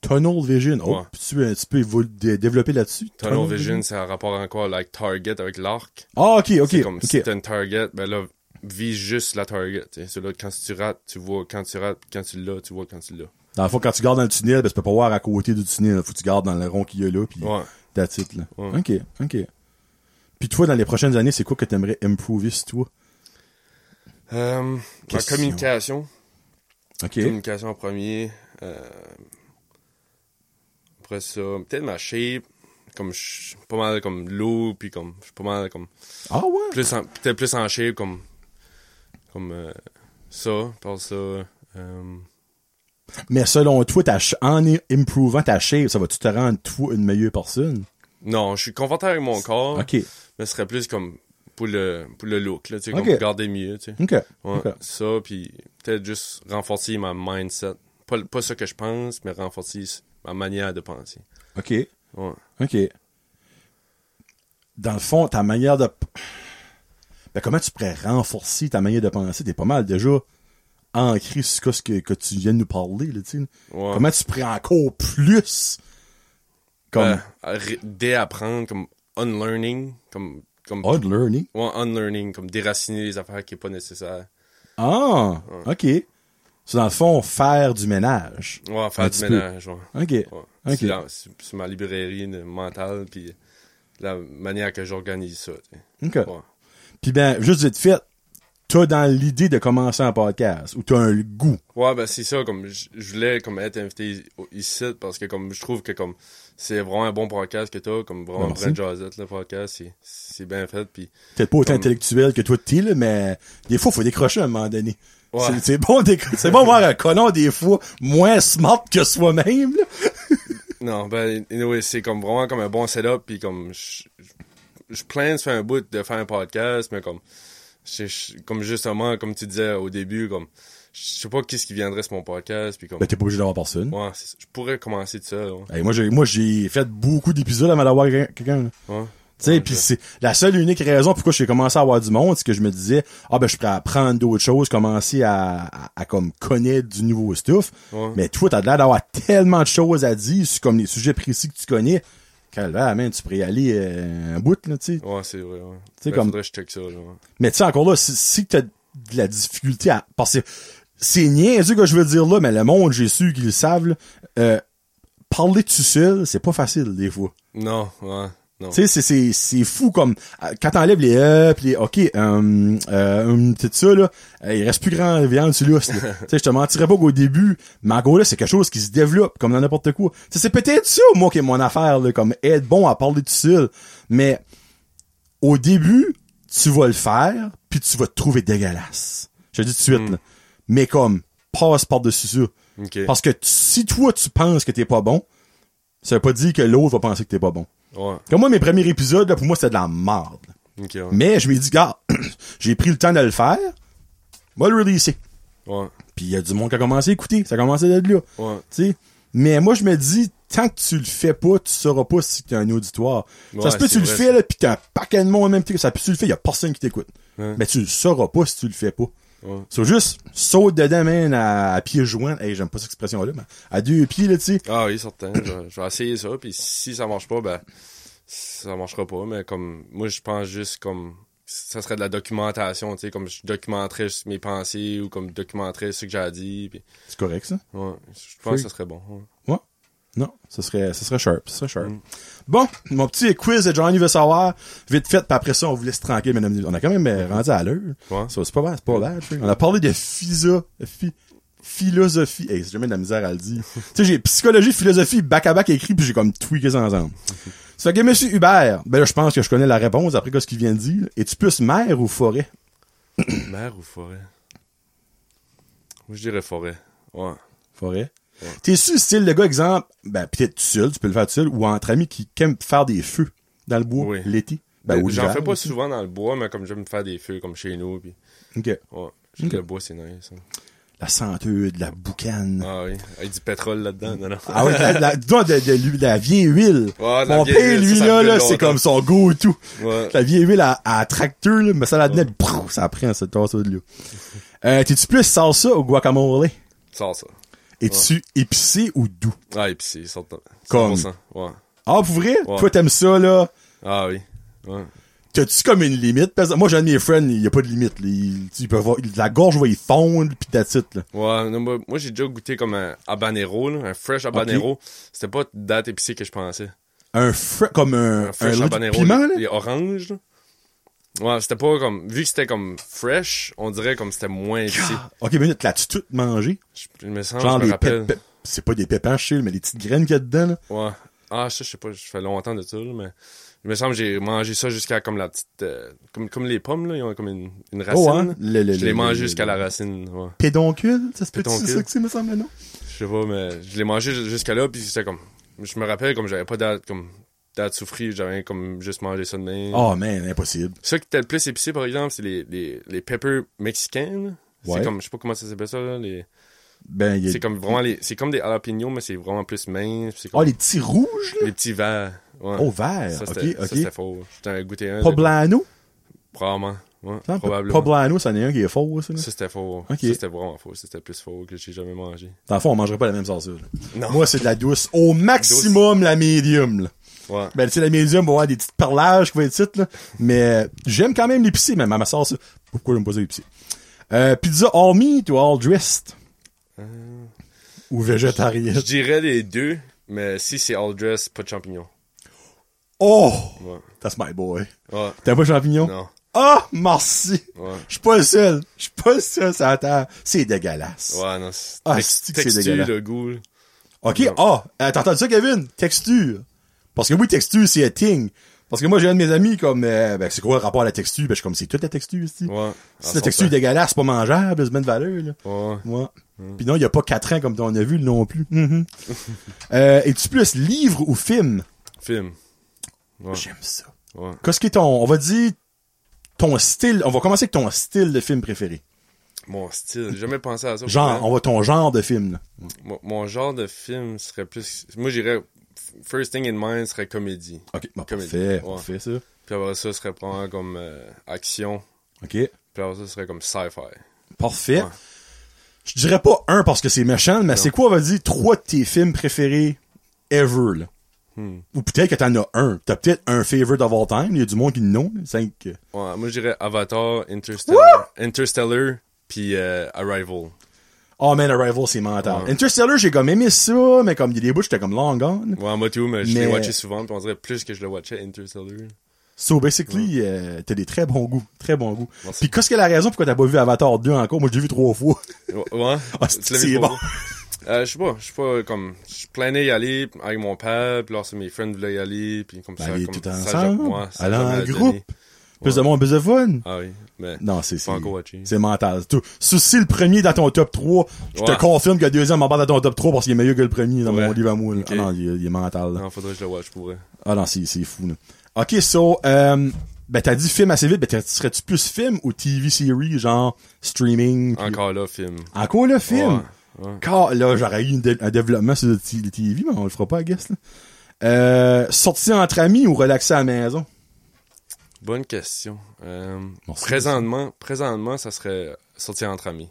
Tunnel Vision. Oh, Ouais. tu, peux- tu peux développer là-dessus? Tunnel vision, c'est un rapport encore avec target, avec l'arc? Ah, ok, ok. c'est comme si t'as une target, ben là, vise juste la target. C'est là, quand tu rates, tu vois quand tu rates, quand tu l'as, tu vois quand tu l'as. Dans le fond, quand tu gardes dans le tunnel, ben, tu peux pas voir à côté du tunnel. Faut que tu gardes dans le rond qu'il y a là, puis Ouais. that's it, là. Ouais. Ok, ok. Puis toi, dans les prochaines années, c'est quoi que t'aimerais improver sur toi? Euh, Question. communication. Ok. Communication en premier. Euh, après ça, peut-être ma shape. Comme je suis pas mal comme low, puis comme je suis pas mal comme Ah ouais? plus en- peut-être plus en shape comme comme euh, ça, par ça. euh, Mais selon toi, ta ch- en improvant ta shape, ça va-tu te rendre, toi, une meilleure personne? non, je suis confortable avec mon corps, Ok. mais ce serait plus comme pour le pour le look là, tu sais, comme garder mieux, tu sais. Ok. Ouais, ça puis peut-être juste renforcer ma mindset. Pas pas ce que je pense, mais renforcer ma manière de penser. Ok. Ouais. OK. Dans le fond, ta manière de... Ben, comment tu pourrais renforcer ta manière de penser? T'es pas mal déjà ancré sur ce que, que tu viens de nous parler, là, tu sais. Ouais. Comment tu pourrais encore plus... Comme... Euh, ré- déapprendre, comme unlearning, comme, comme unlearning? ouais, unlearning, comme déraciner les affaires qui est pas nécessaire. Ah! OK. C'est dans le fond, faire du ménage. Ouais, faire du ménage, ouais. OK. ouais. C'est, ma librairie mentale, puis la manière que j'organise ça. OK. Ouais. Puis ben, juste vite fait, t'as dans l'idée de commencer un podcast ou t'as un goût? Ouais, ben c'est ça, comme je voulais comme être invité ici parce que comme je trouve que comme c'est vraiment un bon podcast que t'as, comme vraiment Merci. Brent Josette, le podcast, c'est c'est bien fait puis Peut-être pas autant Comme- intellectuel que toi t'es, là, mais des fois, faut décrocher à un moment donné. Ouais. C'est- bon, c'est bon voir un connard des fois moins smart que soi-même, [laughs] non, ben anyway, c'est comme vraiment comme un bon setup puis comme je je- plains de faire un bout de faire un podcast, mais comme je- je- comme justement comme tu disais au début comme je sais pas qu'est-ce qui viendrait sur mon podcast puis comme Ben, t'es pas obligé d'avoir personne. ouais, je pourrais commencer de ça. Ouais. Hey, moi, j'ai, moi, j'ai fait beaucoup d'épisodes avant d'avoir quelqu'un-. Ouais. Sais, puis c'est la seule et unique raison pourquoi j'ai commencé à avoir du monde, c'est que je me disais, ah ben je pourrais apprendre d'autres choses, commencer à, à, à comme connaître du nouveau stuff. Ouais. Mais toi, t'as l'air d'avoir tellement de choses à dire sur comme les sujets précis que tu connais. Calvaire, man, tu pourrais y aller euh, un bout, là, tu sais. Ouais, c'est vrai, ouais. sais, Ben, comme- faudrait que je check ça, ouais. Mais tu sais, encore là, si, si t'as de la difficulté à... Parce que c'est niaiseux que je veux dire là, mais le monde, j'ai su qu'ils le savent, là, euh, parler tout seul, c'est pas facile, des fois. Non, ouais, non. Tu sais, c'est, c'est, c'est fou comme euh, quand t'enlèves les euh pis les ok euh, euh, tout ça là, euh, il reste plus grand viande sur l'os. [laughs] Tu sais, je te mentirais pas qu'au début, encore là, c'est quelque chose qui se développe comme dans n'importe quoi. Tu c'est peut-être ça moi qui est mon affaire là, comme être bon à parler tout seul, mais au début, tu vas le faire puis tu vas te trouver dégueulasse. Je te dis tout de suite là. Mais comme passe par-dessus ça. Ok. Parce que si toi tu penses que t'es pas bon, ça veut pas dire que l'autre va penser que t'es pas bon. Ouais, Comme moi, mes premiers épisodes, là, pour moi, c'était de la merde. ouais. Mais je me dis, gars, [clears throat] j'ai pris le temps de le faire. Moi, le releaser. Ouais, Puis il y a du monde qui a commencé à écouter. Ça a commencé d'être là. ouais. Mais moi, je me dis, tant que tu le fais pas, tu sauras pas si t'as un auditoire. ça se peut que tu le fais, là, pis t'as un paquet de monde en même temps. Ça peut tu le fais, y a personne qui t'écoute. Mais tu le sauras pas si tu le fais pas. Ouais. C'est juste, saute dedans, man, à, à pieds joints. Hey, j'aime pas cette expression-là, mais à deux pieds, là, tu sais. Ah oui, certain. je, vais- je vais essayer ça, puis si ça marche pas, ben, ça marchera pas, mais comme, moi, je pense juste comme, ça serait de la documentation, tu sais, comme je documenterais mes pensées ou comme documenterais ce que j'ai dit, C'est correct, ça. ouais, je pense Free. que ça serait bon. ouais. Non, ça serait, ça serait sharp, ça serait sharp. Mm. Bon, mon petit quiz de Johnny veut savoir, vite fait, puis après ça, on vous laisse tranquille, mesdames. On a quand même euh, rendu à l'heure. Ouais. Ça, c'est pas bad, c'est pas sais. On a parlé de phisa, phi- philosophie. Hey, c'est jamais de la misère à le dire. [laughs] tu sais, j'ai psychologie, philosophie, back à back écrit, puis j'ai comme tweaké ça ensemble. Ça fait que monsieur Hubert, ben là, je pense que je connais la réponse après ce qu'il vient de dire. Es-tu plus mer ou forêt? [coughs] Mer ou forêt? Moi, je dirais forêt. Ouais. Forêt? T'es sûr, style le gars, exemple, ben, peut-être tout seul, tu peux le faire tout seul, ou entre amis qui aiment faire des feux dans le bois, Oui. l'été? Ben, J'en fais pas aussi. souvent dans le bois, mais comme j'aime faire des feux comme chez nous, puis, OK. ouais. Je trouve Ok. Le bois, c'est nice. hein. La senteur, de la boucane. Ah oui. Avec du pétrole là-dedans, non, non. Ah oui, la, la, de, de, l'huile- de la vieille huile. Ouais, Mon vieille père, huile, lui, ça, ça là, là, c'est comme son go tout. Ouais. La vieille huile à, à tracteur, là, mais ça prou, ça prend, ça tasse de là. Euh, t'es-tu plus salsa ou guacamole? Sors Es-tu épicé ou doux? Ah, épicé, certain. Comme. 100%. Ouais. Ah, pour vrai? Ouais. Toi, t'aimes ça, là? Ah oui. Ouais. T'as-tu comme une limite? Parce que moi, j'ai un de mes friends, il y a pas de limite, là. Il, il la gorge va y fondre, pis that's it, là. Ouais, non, moi, moi, j'ai déjà goûté comme un habanero, là, un fresh habanero. C'était pas date épicée que je pensais. Un fr comme un, Un fresh habanero. piment, les, là? les oranges, là. Ouais, c'était pas comme, vu que c'était comme fresh, on dirait comme c'était moins épicé. Ok, mais l'as-tu tout mangé? Je, je me sens, Genre je me rappelle. c'est pas des pépins, je sais, mais des petites graines qu'il y a dedans, là? Ouais. Ah, ça, je sais pas, je fais longtemps de ça, là, mais il me semble que j'ai mangé ça jusqu'à comme la petite, euh, comme, comme les pommes, là, ils ont comme une, une racine. Oh, hein? là. Le, le, je l'ai mangé jusqu'à la racine, ouais. Pédoncule? Ça se peut c'est ça que c'est, me semble, non? Je sais pas, mais je l'ai mangé jusqu'à là, puis c'était comme, je me rappelle comme j'avais pas date, comme, date souffrir, j'avais comme juste mangé ça de même. Oh, man, impossible. Ça qui était le plus épicé, par exemple, c'est les, les, les peppers mexicains, là. Ouais. C'est comme, je sais pas comment ça s'appelle ça, là, les... Ben, a... C'est comme vraiment les, c'est comme des jalapenos, mais c'est vraiment plus mince, comme Oh, les petits rouges, là? les petits verts. Ouais. Oh, vert. ça, ok, ça, ok. c'était faux. J'étais goûté un. Poblano? Probablement. Ouais, Ça, probablement. Poblano, c'en est un qui est faux, ça, là. Ça, c'était faux. Ça, c'était vraiment faux. C'était plus faux que j'ai jamais mangé. Dans le fond, on mangerait pas la même sauce. Moi, c'est de la douce. Au maximum, la médium, là. Ouais. Ben, tu sais, la médium va avoir des petites perlages qui vont être là. Mais, euh, j'aime quand même l'épicé, même à ma sauce. Pourquoi j'aime pas ça épicé? Euh, pizza all meat ou all dressed? Ou végétarienne? Je dirais les deux, mais si c'est all dress, pas de champignons. Oh! Ouais. That's my boy. Ouais. T'as pas de champignons? Non. Ah, merci. Ouais. Je suis pas le seul. Je suis pas le seul, ça attend. C'est dégueulasse. Ouais, non, c'est Ah, c'est dégueulasse? le goût. OK, ah, euh, t'as entendu ça, Kevin? Texture. Parce que oui, texture, c'est un thing. Parce que moi, j'ai un de mes amis comme, euh, ben, c'est quoi le rapport à la texture? Ben, je suis comme, c'est toute la texture, ici. Ouais. Si la texture est dégueulasse, c'est pas mangeable, c'est bien de valeur, là. Ouais. Ouais. Puis non, il y a pas quatre ans comme on a vu non plus. Mhm. [laughs] euh, Es-tu plus livre ou film? Film. Ouais. J'aime ça. Ouais. Qu'est-ce qui est ton, on va dire, ton style, on va commencer avec ton style de film préféré. Mon style. J'ai jamais pensé à ça. Genre, on va ton genre de film, là. Mon, mon genre de film serait plus. Moi, j'irais. First thing in mind serait comédie. OK, bon, Comédie. parfait, Ouais. parfait, ça. Puis après ça, serait probablement comme euh, action. OK, Puis après ça, serait comme sci-fi. parfait. Ouais. Je dirais pas un parce que c'est méchant, mais c'est quoi, on va dire, trois de tes films préférés ever, là? Hmm. Ou peut-être que t'en as un. T'as peut-être un favorite of all time. Il y a du monde qui non. Cinq. euh, Ouais, moi, je dirais Avatar, Interstellar, Interstellar puis euh, Arrival. Oh man, Arrival, c'est mental. Ouais. Interstellar, j'ai comme aimé ça, mais comme il y a des bouts, j'étais comme long gone. Ouais, moi tout, mais je l'ai watché souvent, puis on dirait plus que je le watchais Interstellar. So basically, euh, t'as des très bons goûts. Très bons goûts. Merci. Puis qu'est-ce que la raison pourquoi t'as pas vu Avatar 2 encore? Moi, je l'ai vu trois fois. Ouais. ouais. [laughs] Ah, c'est bon? Euh, je sais pas, je sais pas, comme, je planais y aller avec mon père, puis là, mes friends voulaient y aller, puis comme ça, Aller comme tout ça, ensemble, ouais, ça en groupe. donné. Plus Ouais. de monde, plus de fun. Ah oui, mais, Non, c'est, c'est, c'est mental. Tout. Si le premier dans ton top 3, je te confirme que le deuxième en bas dans ton top 3 parce qu'il est meilleur que le premier dans Ouais. mon livre à moi. là. Ah non, il, est- il est mental. là. Non, faudrait que je le watch pour vrai. Ah non, c'est, c'est fou. Là. Ok, so, euh, ben t'as dit film assez vite, ben serais-tu plus film ou TV series, genre streaming? Encore là, film. Encore le film? Ouais. Car là, j'aurais eu dé- un développement sur le TV, mais on le fera pas, I guess. Là. Euh, sortir entre amis ou relaxer à la maison? Bonne question. Euh, présentement, présentement, ça serait sortir entre amis.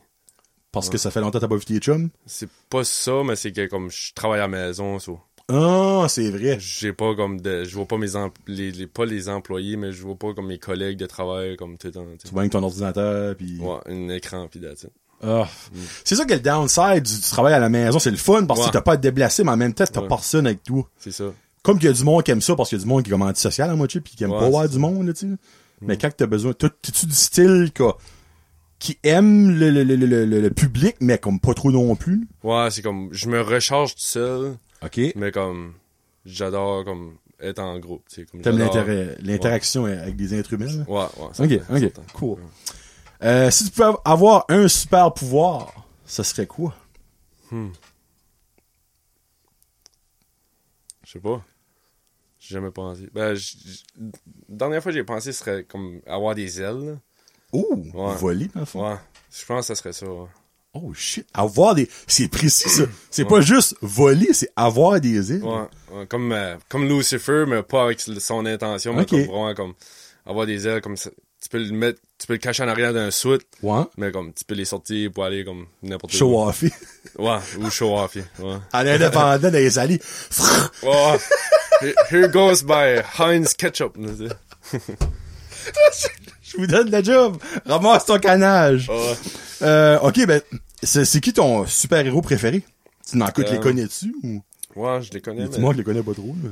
Parce que ça fait longtemps que t'as pas vu tes chums? C'est pas ça, mais c'est que comme je travaille à la maison, so, Ah, c'est vrai. j'ai pas comme de, je vois pas mes les, les- pas les employés, mais je vois pas comme mes collègues de travail comme tout le temps. tu vois avec ton ordinateur, puis... Ouais, un écran pis that's it. Ah. C'est ça que le downside du, du travail à la maison, c'est le fun parce que Ouais. t'as pas à te déplacer, mais en même temps, t'as Ouais. personne avec toi. C'est ça. Comme qu'il y a du monde qui aime ça parce qu'il y a du monde qui est comme antisocial à moitié puis qui aime Ouais, pas voir du monde, là, tu sais. Mais quand t'as besoin, t'es-tu du style que- qui aime le, le, le, le, public, mais comme pas trop non plus? Ouais, c'est comme, je me recharge tout seul, OK. mais comme, j'adore comme être en groupe, tu sais. comme T'aimes l'interaction avec des êtres humains? Ouais, ouais. Ok, ok, certain. cool. Euh, si tu pouvais avoir un super pouvoir, ça serait quoi? Je sais pas. J'ai jamais pensé. Ben, j- j- la dernière fois que j'ai pensé, ce serait comme avoir des ailes. là. Oh, Ouais. voler, dans le fond. Ouais. Je pense que ça serait ça. ouais. Oh shit, avoir des... C'est précis, ça. C'est pas juste voler, c'est avoir des îles. Ouais, ouais, comme, euh, comme Lucifer, mais pas avec son intention, mais Ok. comme vraiment comme avoir des ailes comme ça. Tu peux le mettre, tu peux le cacher en arrière d'un soute, Ouais. mais comme tu peux les sortir pour aller comme n'importe Show où. off. [laughs] Ouais, ou show off. Ouais. À l'indépendant dans les allées. [laughs] Ouais. Here- goes by Heinz Ketchup. [laughs] Je vous donne le job. Ramasse ton canage. Ouais. Euh, ok, ben, c'est qui ton super-héros préféré? Tu n'en Euh, les connais-tu? Ou... Ouais, je les connais. mais- Moi, je les connais pas trop. mais-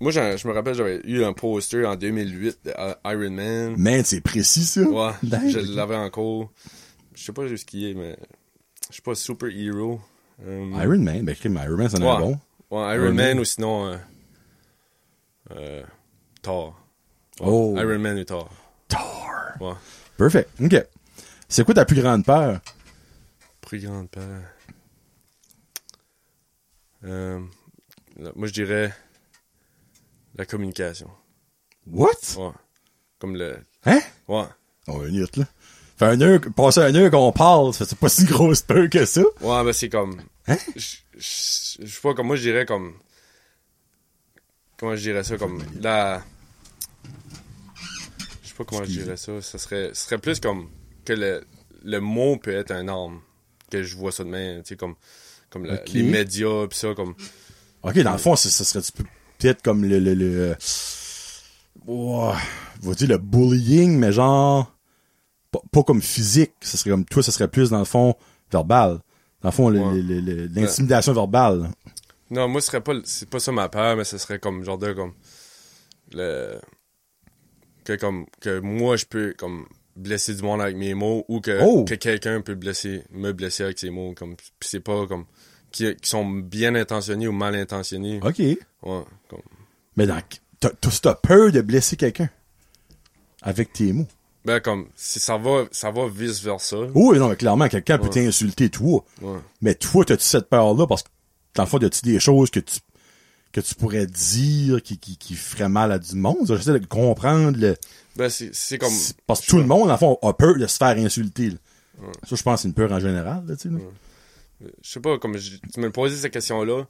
Moi, je me rappelle, j'avais eu un poster en 2008 de Iron Man. Man, c'est précis, ça. Ouais, [laughs] je l'avais encore. Je sais pas jusqu'il est, mais je sais pas, Super Hero. Euh, Iron Man, ben, Iron Man, c'est un Ouais. bon. Ouais, Iron Iron Man Man. ou sinon euh, euh, Thor. Ouais, Oh. Iron Man ou Thor. Thor. Ouais. Perfect. Ok. C'est quoi ta plus grande peur? Plus grande peur. Euh, moi, je dirais la communication. What? Ouais. Comme le. Hein? Ouais. On va minute, là. Fait un heure, passer un heure qu'on parle, ça, c'est pas si grosse peur que ça. Ouais, ben c'est comme. Hein? Je sais pas, comme moi, je dirais comme. Comment je dirais ça? Comme la. Je sais pas comment je dirais ça. Ça serait, ce serait plus comme que le, le mot peut être un arme. Que je vois ça de même. Tu sais, comme, comme la- les médias, pis ça, comme. Ok, dans le fond, ça, ça serait peut-être comme le, le, le, va dire le bullying, mais genre, pas, pas comme physique. Ça serait comme, toi, ça serait plus, dans le fond, verbal. Dans le fond, Ouais. l'intimidation verbale. Non, moi, ce serait pas, c'est pas ça ma peur, mais ce serait comme, genre de, comme. Le. que comme que moi je peux comme blesser du monde avec mes mots ou que, Oh! que quelqu'un peut blesser me blesser avec ses mots comme puis c'est pas comme qui, qui sont bien intentionnés ou mal intentionnés. OK. Ouais, comme Mais donc, t'as, peur de blesser quelqu'un avec tes mots. ben comme si ça va ça va vice versa. Oui, non, mais clairement, quelqu'un peut t'insulter, toi. Ouais. Mais toi, t'as-tu cette peur-là? Parce que, dans le fond, as-tu des choses que tu, que tu pourrais dire qui, qui, qui feraient mal à du monde? J'essaie de comprendre le, Ben c'est comme parce que tout le monde, dans le fond, a peur de se faire insulter, là. Ça, je pense que c'est une peur en général, là, tu sais. Je sais pas comme je- tu me posais cette question là.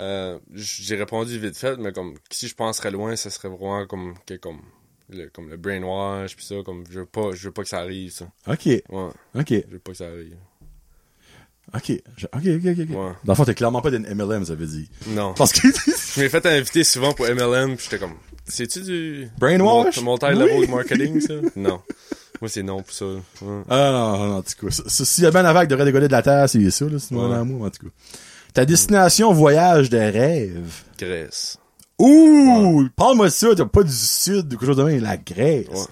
Euh, j'ai répondu vite fait mais comme si je penserais loin ça serait vraiment comme que comme le comme le brainwash puis ça comme je veux pas je veux pas que ça arrive ça. OK. Ouais, OK. je veux pas que ça arrive. OK. Je- OK, OK, OK. ok. Ouais. Dans le fond, t'es clairement pas d'une MLM, ça veut dire. Non. Parce que, [laughs] Je m'ai fait inviter souvent pour MLM, puis j'étais comme, c'est-tu du Brainwash? multi-level Oui. marketing ça? [laughs] Non. Moi c'est non pour ça. Ouais. ah, non, non, en tout cas. S'il y a bien la vague de décoller de la terre, c'est ça, là, c'est Ouais. moi, en tout cas. Ta destination voyage de rêve? Grèce. Ouh! Parle-moi de ça, t'as pas du sud ou quelque chose de même, la Grèce. Ouais.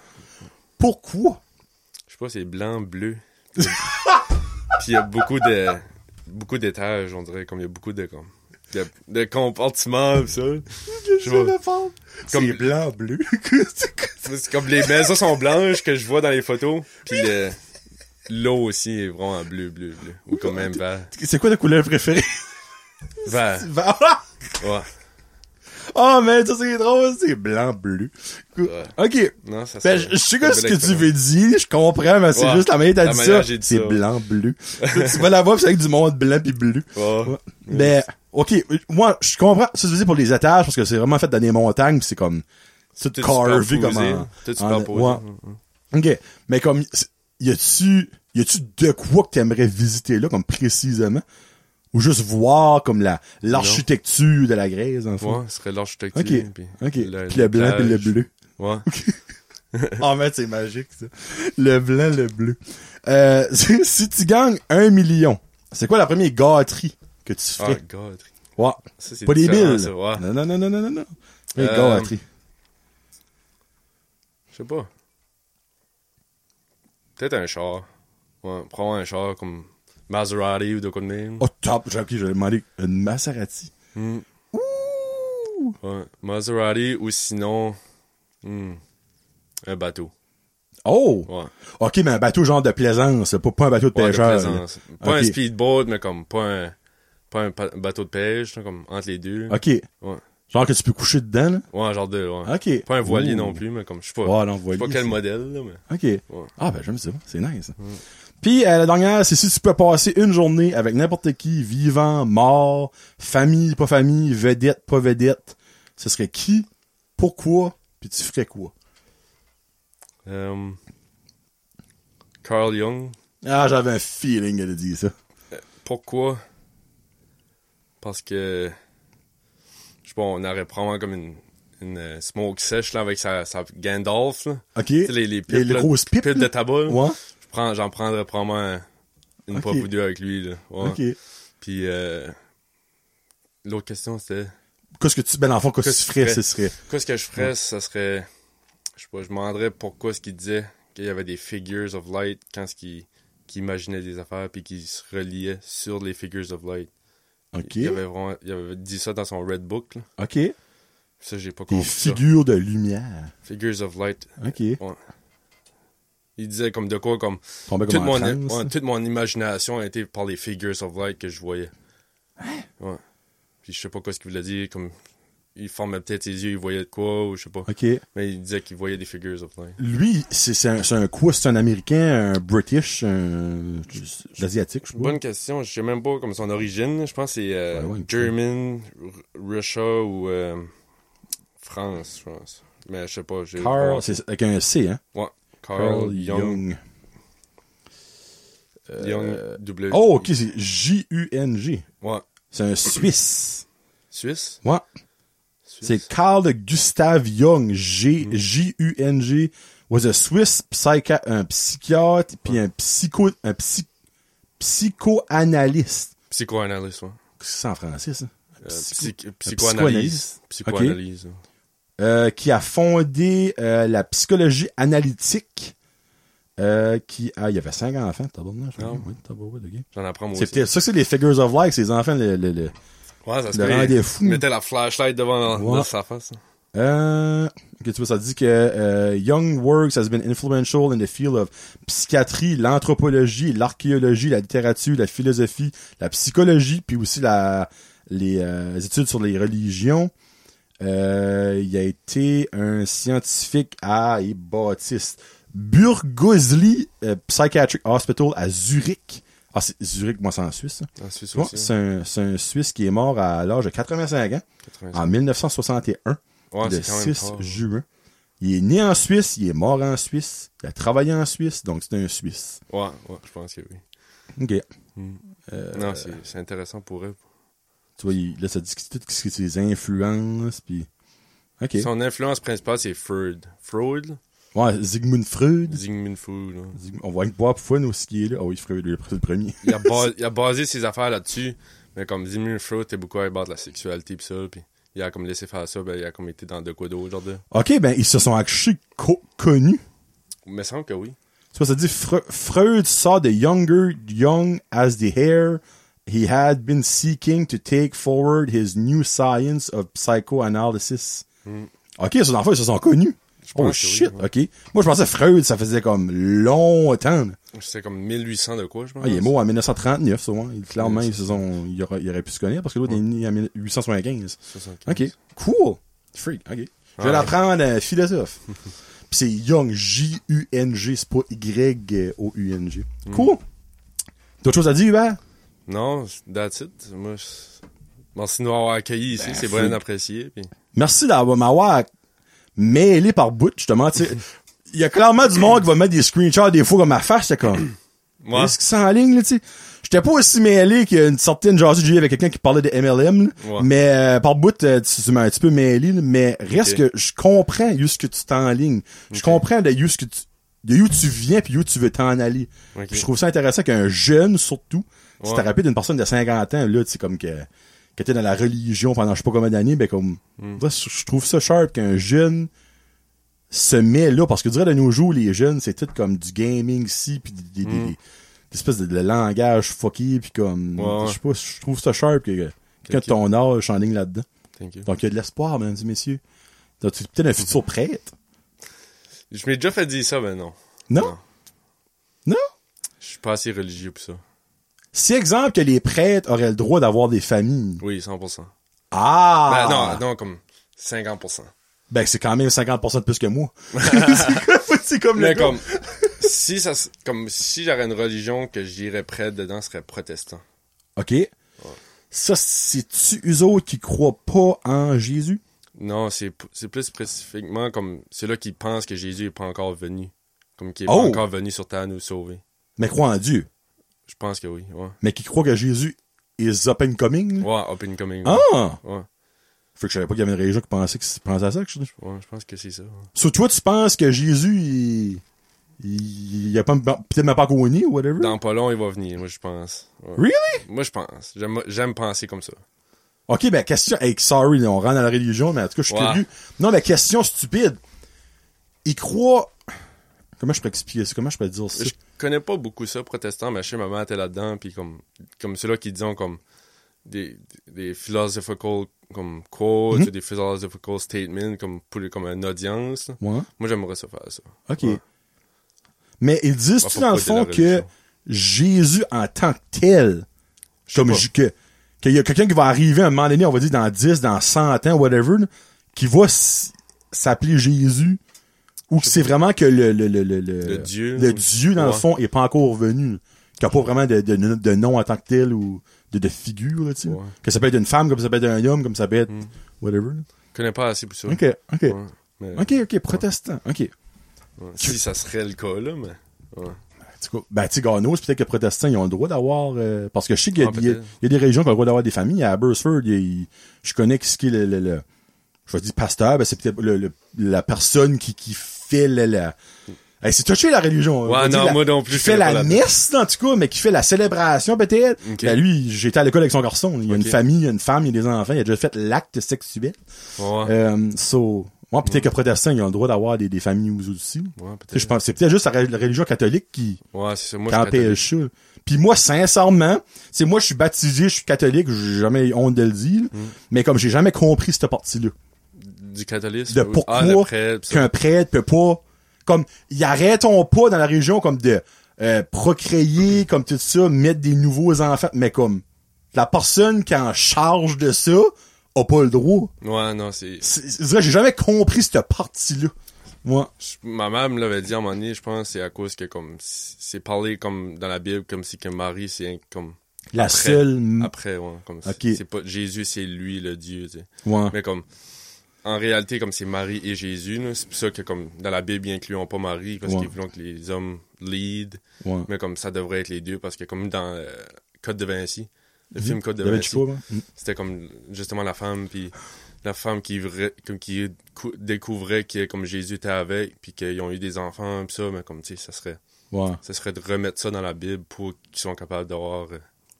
Pourquoi? Je sais pas, c'est blanc, bleu. [laughs] Puis il y a beaucoup de beaucoup d'étages, on dirait comme il y a beaucoup de comme de, de compartiments pis ça. Je vois. Comme... C'est blanc, bleu. [laughs] C'est comme les maisons sont blanches que je vois dans les photos, puis le l'eau aussi est vraiment bleu bleu bleu ou comme même vert. c'est quoi ta couleur préférée? [laughs] Vert. Vert. Ouais. Oh, mais ça, c'est drôle, c'est blanc, bleu. Ok. Non, ça Ben, je, sais une ce que tu veux dire, je comprends, mais c'est Ouais. juste la manière t'as dit ça. C'est ça. blanc, bleu. [laughs] tu vas la voir, c'est avec du monde blanc pis bleu. Ouais. Ouais. Ok, moi, je comprends ce que tu dire pour les étages, parce que c'est vraiment fait dans des montagnes, pis c'est comme, tout carvé comme en, en- ouais. Ok, mais comme, y a-tu, y a-tu de quoi que t'aimerais visiter là, comme précisément? Ou juste voir comme la, l'architecture de la Grèce, en fait? Ouais, ce serait l'architecture. Ok, puis ok. le- Puis le blanc pis le bleu. Ouais. [laughs] En fait, c'est magique, ça. Le blanc, le bleu. Euh, [laughs] si tu gagnes un million, c'est quoi la première gâterie? Que tu Ah, ferais? God. ouais. Ça, Pas des billes. ça, ouais. Non, non, non, non, non, non, non. Une Euh. Je sais pas. Peut-être un char. Ouais, prends un char comme Maserati ou de quoi de même. Oh, top. J'ai, ok, j'avais demandé une Maserati. Hmm. Ouh! Ouais, Maserati ou sinon hmm, un bateau. Oh! Ouais. Ok, mais un bateau genre de plaisance, pas, pas un bateau de Ouais, pêcheur. plaisance. Pas un speedboat, mais comme pas un pas un bateau de pêche, là, comme entre les deux. Ok. Ouais. Genre que tu peux coucher dedans, là? Ouais, genre de ouais. Ok. Pas un voilier Ouh. non plus, mais comme je sais pas. Ouais, non, je sais voilier. pas quel modèle là, mais OK. Ouais. Ah, ben, j'aime ça. C'est nice. Puis, euh, la dernière, c'est si tu peux passer une journée avec n'importe qui, vivant, mort, famille, pas famille, vedette, pas vedette, ce serait qui, pourquoi, puis tu ferais quoi? euh, Carl Jung, Ah, j'avais un feeling qu'elle a dit ça. pourquoi? Parce que je sais pas, on aurait probablement comme une une euh, smoke sèche là avec sa, sa Gandalf là. OK. Tu sais, les les pipes, Les- les là, grosses pipes, de tabac. Ouais. Je prends j'en prendrais probablement une Ok. pop ou deux avec lui là. Ouais. OK. Puis euh, l'autre question c'était? Qu'est-ce que tu, ben, l'enfant, qu'est-ce que tu ferais, ce serait? Qu'est-ce que je ferais, ça serait. Je sais pas, je me demanderais pourquoi ce qu'il disait qu'il y avait des figures of light quand ce qu'il qu'il imaginait des affaires puis qu'il se reliait sur les figures of light. OK. Il avait vraiment il avait dit ça dans son red book là. OK. Des Ça j'ai pas compris ça. figures de lumière. Figures of light. OK. Il disait comme de quoi comme toute comme mon ouais, toute mon imagination a été par les figures of light que je voyais. Hein? Ouais. Puis je sais pas quoi ce qu'il voulait dire comme il formait peut-être ses yeux, il voyait de quoi ou je sais pas. OK. Mais il disait qu'il voyait des figures of light. Lui, c'est un, un quoi? C'est un Américain, un British, un... Asiatique, je sais pas. Bonne question. Je sais même pas comme son origine. Je pense que c'est euh, Ouais, ouais, une German, Russia ou euh, France, je pense. Mais je sais pas. j'ai- Carl, c'est avec un C, hein? Ouais. Carl, Young. Euh, Young W. Oh, ok, c'est J-U-N-G. Ouais. C'est un Suisse. Suisse? Ouais. C'est Carl Gustav Jung, G, J-U-N-G, was a Swiss psycha un psychiatre puis un psycho, un psy, psychoanalyste. Psychoanalyste, ouais. Qu'est-ce que c'est en français, ça? Euh, Psycho- psy- un psychoanalyse. Psychoanalyse. euh, qui a fondé euh, la psychologie analytique. Euh, qui ah il y avait cinq enfants oui, tabarnak, ok. J'en apprends moi c'est ça c'est les figures of life ces enfants le, le, le- Ouais, ça se le peut. rendait fou. Mettait la flashlight devant Ouais. sa face. Euh, tu vois, ça dit que euh, Young Works has been influential in the field of psychiatrie, l'anthropologie, l'archéologie, la littérature, la philosophie, la psychologie, puis aussi la les euh, études sur les religions. Euh, il a été un scientifique à et Baptiste Burgosli euh, Psychiatric Hospital à Zurich. Ah, c'est Zurich, moi c'est en Suisse. ça. En Suisse Ouais, aussi. c'est un, Suisse qui est mort à l'âge de 85 ans, 85. en 1961 Ouais, le c'est quand même 6 fort. juin. Il est né en Suisse, il est mort en Suisse, il a travaillé en Suisse, donc c'est un Suisse. Ouais, ouais, je pense que oui. OK. non, c'est intéressant pour eux. Tu vois, il- là, ça dit que c'est tout ce qui est ses influences, puis... OK. Son influence principale, c'est Freud. Freud? Ouais, Sigmund Freud. Sigmund Freud. Sigmund- On va voir pour nous ce qui est là. Ah oui, Freud, lui, c'est le premier. Il a, bas- [laughs] il a basé ses affaires là-dessus, mais comme Sigmund Freud, t'es beaucoup à de la sexualité pis ça, pis il a comme laissé faire ça, ben il a comme été dans de quoi d'autre, genre de... OK, ben, ils se sont actually co- connus. Il me semble que oui. Tu vois, ça dit Fre- Freud saw the younger young as the hair he had been seeking to take forward his new science of psychoanalysis. OK, ces enfants, ils se sont connus. Oh oui, shit, ouais. OK. Moi, je pensais Freud, ça faisait comme longtemps. C'est comme 1800 de quoi, je pense. Ah, il est mort en 1939, ça, ouais. Il- Clairement, ils se sont, il aurait, il aurait pu se connaître parce que l'autre est né en 1875. 75. OK. Cool. Freak. OK. Je vais Ouais. l'apprendre à philosophe. [laughs] Puis c'est Young, J-U-N-G, c'est pas Y-O-U-N-G. Cool. D'autres choses à dire, Hubert? Non, that's it. Moi, je... merci de m'avoir accueilli ici, Ben, c'est bien apprécié. Pis... Merci d'avoir m'avoir mêlé par bout, justement. tu sais. Il y a clairement du monde qui va mettre des screenshots des fois comme ma face, c'est comme. [clears throat] Moi, Est-ce que c'est en ligne, là, tu sais? J'étais pas aussi mêlé qu'une certaine jasée que j'ai eu avec quelqu'un qui parlait de MLM, là. Ouais. mais euh, par bout, euh, tu, tu m'as un petit peu mêlé, là, mais reste que je comprends où ce que tu t'en ligne. Je comprends de où ce que tu de où tu viens puis où tu veux t'en aller. Ok. Puis Je trouve ça intéressant qu'un jeune, surtout, si Ouais. t'as rappelé d'une personne de 50 ans, là, tu sais, comme que, que t'es dans la religion pendant je sais pas combien d'années, ben comme, Hmm. je trouve ça sharp qu'un jeune se met là, parce que je dirais de nos jours, les jeunes, c'est tout comme du gaming ici, puis des, des, Mm. des espèces de, de langage fucky, puis comme, Ouais, je sais pas, je trouve ça sharp que que quelqu'un de ton âge en ligne là-dedans. Donc, il y a de l'espoir, mesdames et messieurs. Tu es peut-être un futur [laughs] prêtre. Je m'ai déjà fait dire ça, mais non. Non? Non. Non? Je suis pas assez religieux pour ça. Si, exemple, que les prêtres auraient le droit d'avoir des familles. Oui, 100%. Ah! Ben, non, non, comme 50%. Ben, c'est quand même 50% de plus que moi. [laughs] c'est comme le Mais gars. comme, si ça, comme, si j'aurais une religion que j'irais prêtre dedans, ce serait protestant. OK. Ça, c'est-tu eux autres qui croient pas en Jésus? Non, c'est, plus spécifiquement comme, c'est là qu'ils pensent que Jésus est pas encore venu. Comme qu'il est Oh! pas encore venu sur terre nous sauver. Mais croient en Dieu. Je pense que oui, ouais. Mais qui croient que Jésus is up and coming? Ouais, open coming. Ah! Ouais, Fait que je savais pas qu'il y avait une religion qui pensait, que, pensait à ça. Que je... ouais, je pense que c'est ça. ouais. So, toi, tu penses que Jésus, il, il, il a pas, peut-être même pas connu ou whatever? Dans pas long, il va venir, moi, je pense. Ouais. Really? Moi, je pense. J'aime, penser comme ça. OK, ben, question, hey, sorry, on rentre dans la religion, mais en tout cas, je suis Ouais. curieux. Non, mais question stupide. Il croit, comment je peux expliquer ça? Comment je peux dire ça? Je connais pas beaucoup ça, protestant, mais je sais ma mère était là-dedans, puis comme, comme ceux-là qui disent comme des, des philosophical comme quotes, Mhm. des philosophical statements, comme pour comme une audience. Ouais. Moi, j'aimerais ça faire ça. OK. Ouais. Mais ils disent À tu dans le fond que. Jésus en tant que tel, Je comme je- que qu'il y a quelqu'un qui va arriver à un moment donné, on va dire dans 10, dans 100 ans, whatever, là, qui va s'appeler Jésus, ou c'est vraiment que le, le, le, le, le, Le Dieu. le Dieu, dans le fond, est pas encore venu. Qu'il n'y a pas vraiment de, de, de nom en tant que tel ou de, de figure, tu sais. Ouais. Que ça peut être une femme, comme ça peut être un homme, comme ça peut être Mm. whatever. Je connais pas assez pour ça. Ok, ok. Ouais. Mais, Ok, ok, protestant. Ok. Si ça serait le cas, là, mais. Ouais. Ben, tu sais, Gano, c'est peut-être que les protestants, ils ont le droit d'avoir, euh, parce que je sais qu'il y a, Ah, y y a des régions qui ont le droit d'avoir des familles. À Burstford, je connais ce qui est le, le, le- je vais dire pasteur, ben, c'est peut-être le, le- la personne qui, qui la, Hey, c'est touché la religion. On Ouais, va dire non, la- moi non plus, Qui fait la messe, en tout cas, mais qui fait la célébration, peut-être. Ben, lui, j'étais à l'école avec son garçon. Il y a une famille, il y a une femme, il y a des enfants. Il a déjà fait l'acte sexuel. Ouais. Euh, so, Ouais, peut-être que protestants, ils ont le droit d'avoir des, des familles aussi. Ouais, peut-être. je pense, c'est peut-être juste la, religion catholique qui, Ouais, c'est. Moi, empêche ça. Puis moi, sincèrement, c'est moi, je suis baptisé, je suis catholique, j'ai jamais honte de le dire, Mm. mais comme j'ai jamais compris cette partie-là. Du catholisme. De pourquoi Ah, le prêtre, qu'un prêtre peut pas, comme, ils arrêtons pas dans la région comme de euh, procréer, comme tout ça, mettre des nouveaux enfants, mais comme, la personne qui est en charge de ça a pas le droit. Ouais, non, c'est... C'est- vrai, j'ai jamais compris cette partie-là. Moi. je- Ma mère me l'avait dit à un moment donné, je pense, c'est à cause que, comme, c'est parlé comme dans la Bible, comme si que Marie, c'est comme... La Après. seule. Après, ouais, comme c'est pas Jésus, c'est lui le Dieu, tu sais. Ouais. Mais comme en réalité, comme c'est Marie et Jésus, c'est pour ça que comme dans la Bible, ils incluent pas Marie parce Ouais. qu'ils voulaient que les hommes lead, Ouais. mais comme ça devrait être les deux parce que comme dans euh, Code de Vinci, le film Code de Mhm. Vinci, hein? c'était comme justement la femme puis la femme qui comme découvrait que comme Jésus était avec puis qu'ils ont eu des enfants puis ça, mais comme tu sais, ça serait Ouais. ça serait de remettre ça dans la Bible pour qu'ils soient capables d'avoir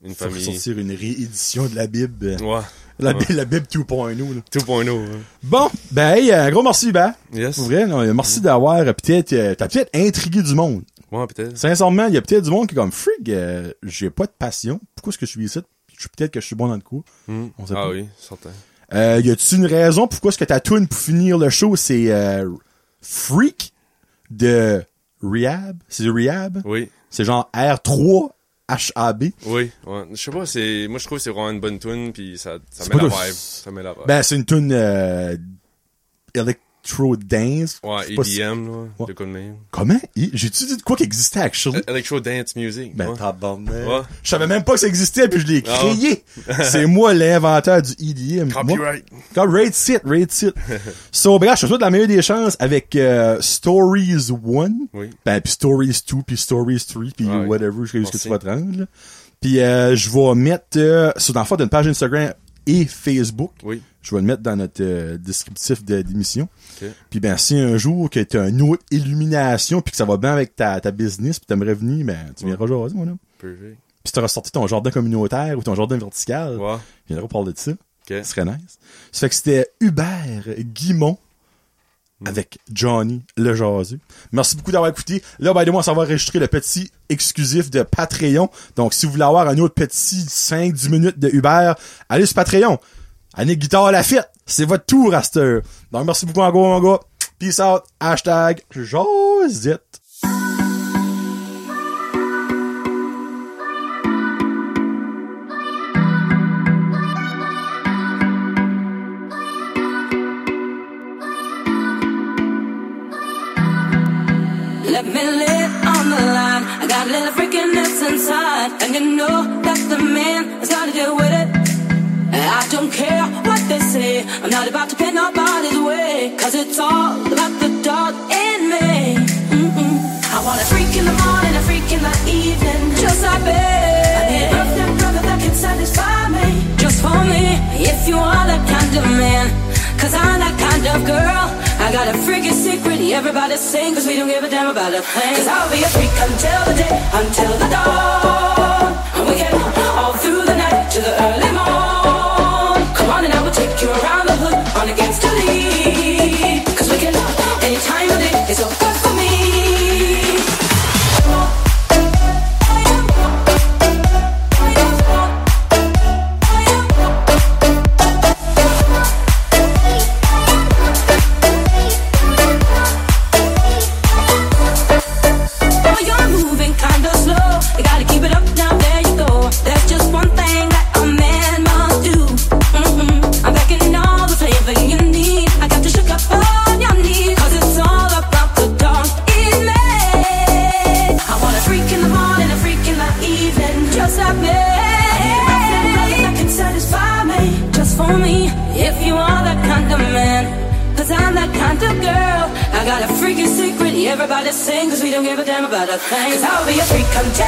une Faut famille. sortir une réédition de la Bible. Ouais. La, Ouais. La Bible 2.0, là. 2.0. hein. Bon, ben, hey, un gros merci, ben. Yes. Pour vrai, non, merci d'avoir euh, peut-être, euh, t'as peut-être intrigué du monde. Ouais, peut-être. Sincèrement, il y a peut-être du monde qui est comme, frig, euh, j'ai pas de passion. Pourquoi est-ce que je suis ici? Je suis peut-être que je suis bon dans le coup. Hmm. On sait Ah pas. oui, certain. Euh, y a-tu une raison pourquoi est-ce que ta tune pour finir le show, c'est, euh, Freak de Rehab? C'est Rehab? Oui. C'est genre R3 HAB. Oui, ouais. Je sais pas, c'est, moi je trouve que c'est vraiment une bonne tune puis ça, ça met la de- vibe. Ça met la vibe. Ben, c'est une tune, euh, Electro Dance. ouais, si- EDM, là, Ouais. de même. Comment? J'ai-tu dit de quoi qui existait, actually? E- Electro Dance Music. Ben, ouais. Je savais même pas que ça existait, puis je l'ai Ah. créé. [laughs] c'est moi l'inventeur du EDM. Copyright. Comme rate sit, rate sit. [laughs] so, bref, je te souhaite la meilleure des chances avec euh, Stories 1, Oui. ben, puis Stories 2, puis Stories 3, puis whatever, jusqu'à ce que tu vas te rendre. là. Puis euh, je vais mettre, euh, sur dans le fond d'une page Instagram et Facebook, Oui. Je vais le mettre dans notre euh, descriptif de d'émission. Ok. Puis ben si un jour que tu as une autre illumination puis que ça va bien avec ta, ta business puis t'aimerais venir, ben tu viendras jaser, mon homme. Perfect. Puis tu auras sorti ton jardin communautaire ou ton jardin vertical, Ouais. tu viendras parler de ça. Ok. Ce serait nice. Ça fait que c'était Hubert Guimont avec Johnny le jaseux. Merci beaucoup d'avoir écouté. Là, ben, de moi, ça va enregistrer le petit exclusif de Patreon. Donc, si vous voulez avoir un autre petit 5-10 minutes de Hubert, allez sur Patreon. Année Guitare la fête. C'est votre tour heure. Donc, merci beaucoup encore, mon gars. Peace out. Hashtag Josette. Let me it on the line. I got a little freakiness inside. And you know that the man got to deal with it. And I don't care what they say. I'm not about to pay nobody's way. Cause it's all about the dog in me. I want a freak in the morning, a freak in the evening. Just like me. I need a girlfriend, brother that can satisfy me. Just for me. If you are that kind of man. Cause I'm that kind of girl. I got a freaky secret, everybody sing, cause we don't give a damn about a thing. I'll be a freak until the day, until the dawn. And we all through the night to the early morn. Against the lead. Cause we can any time of day, it's so Cause I'll be a freak until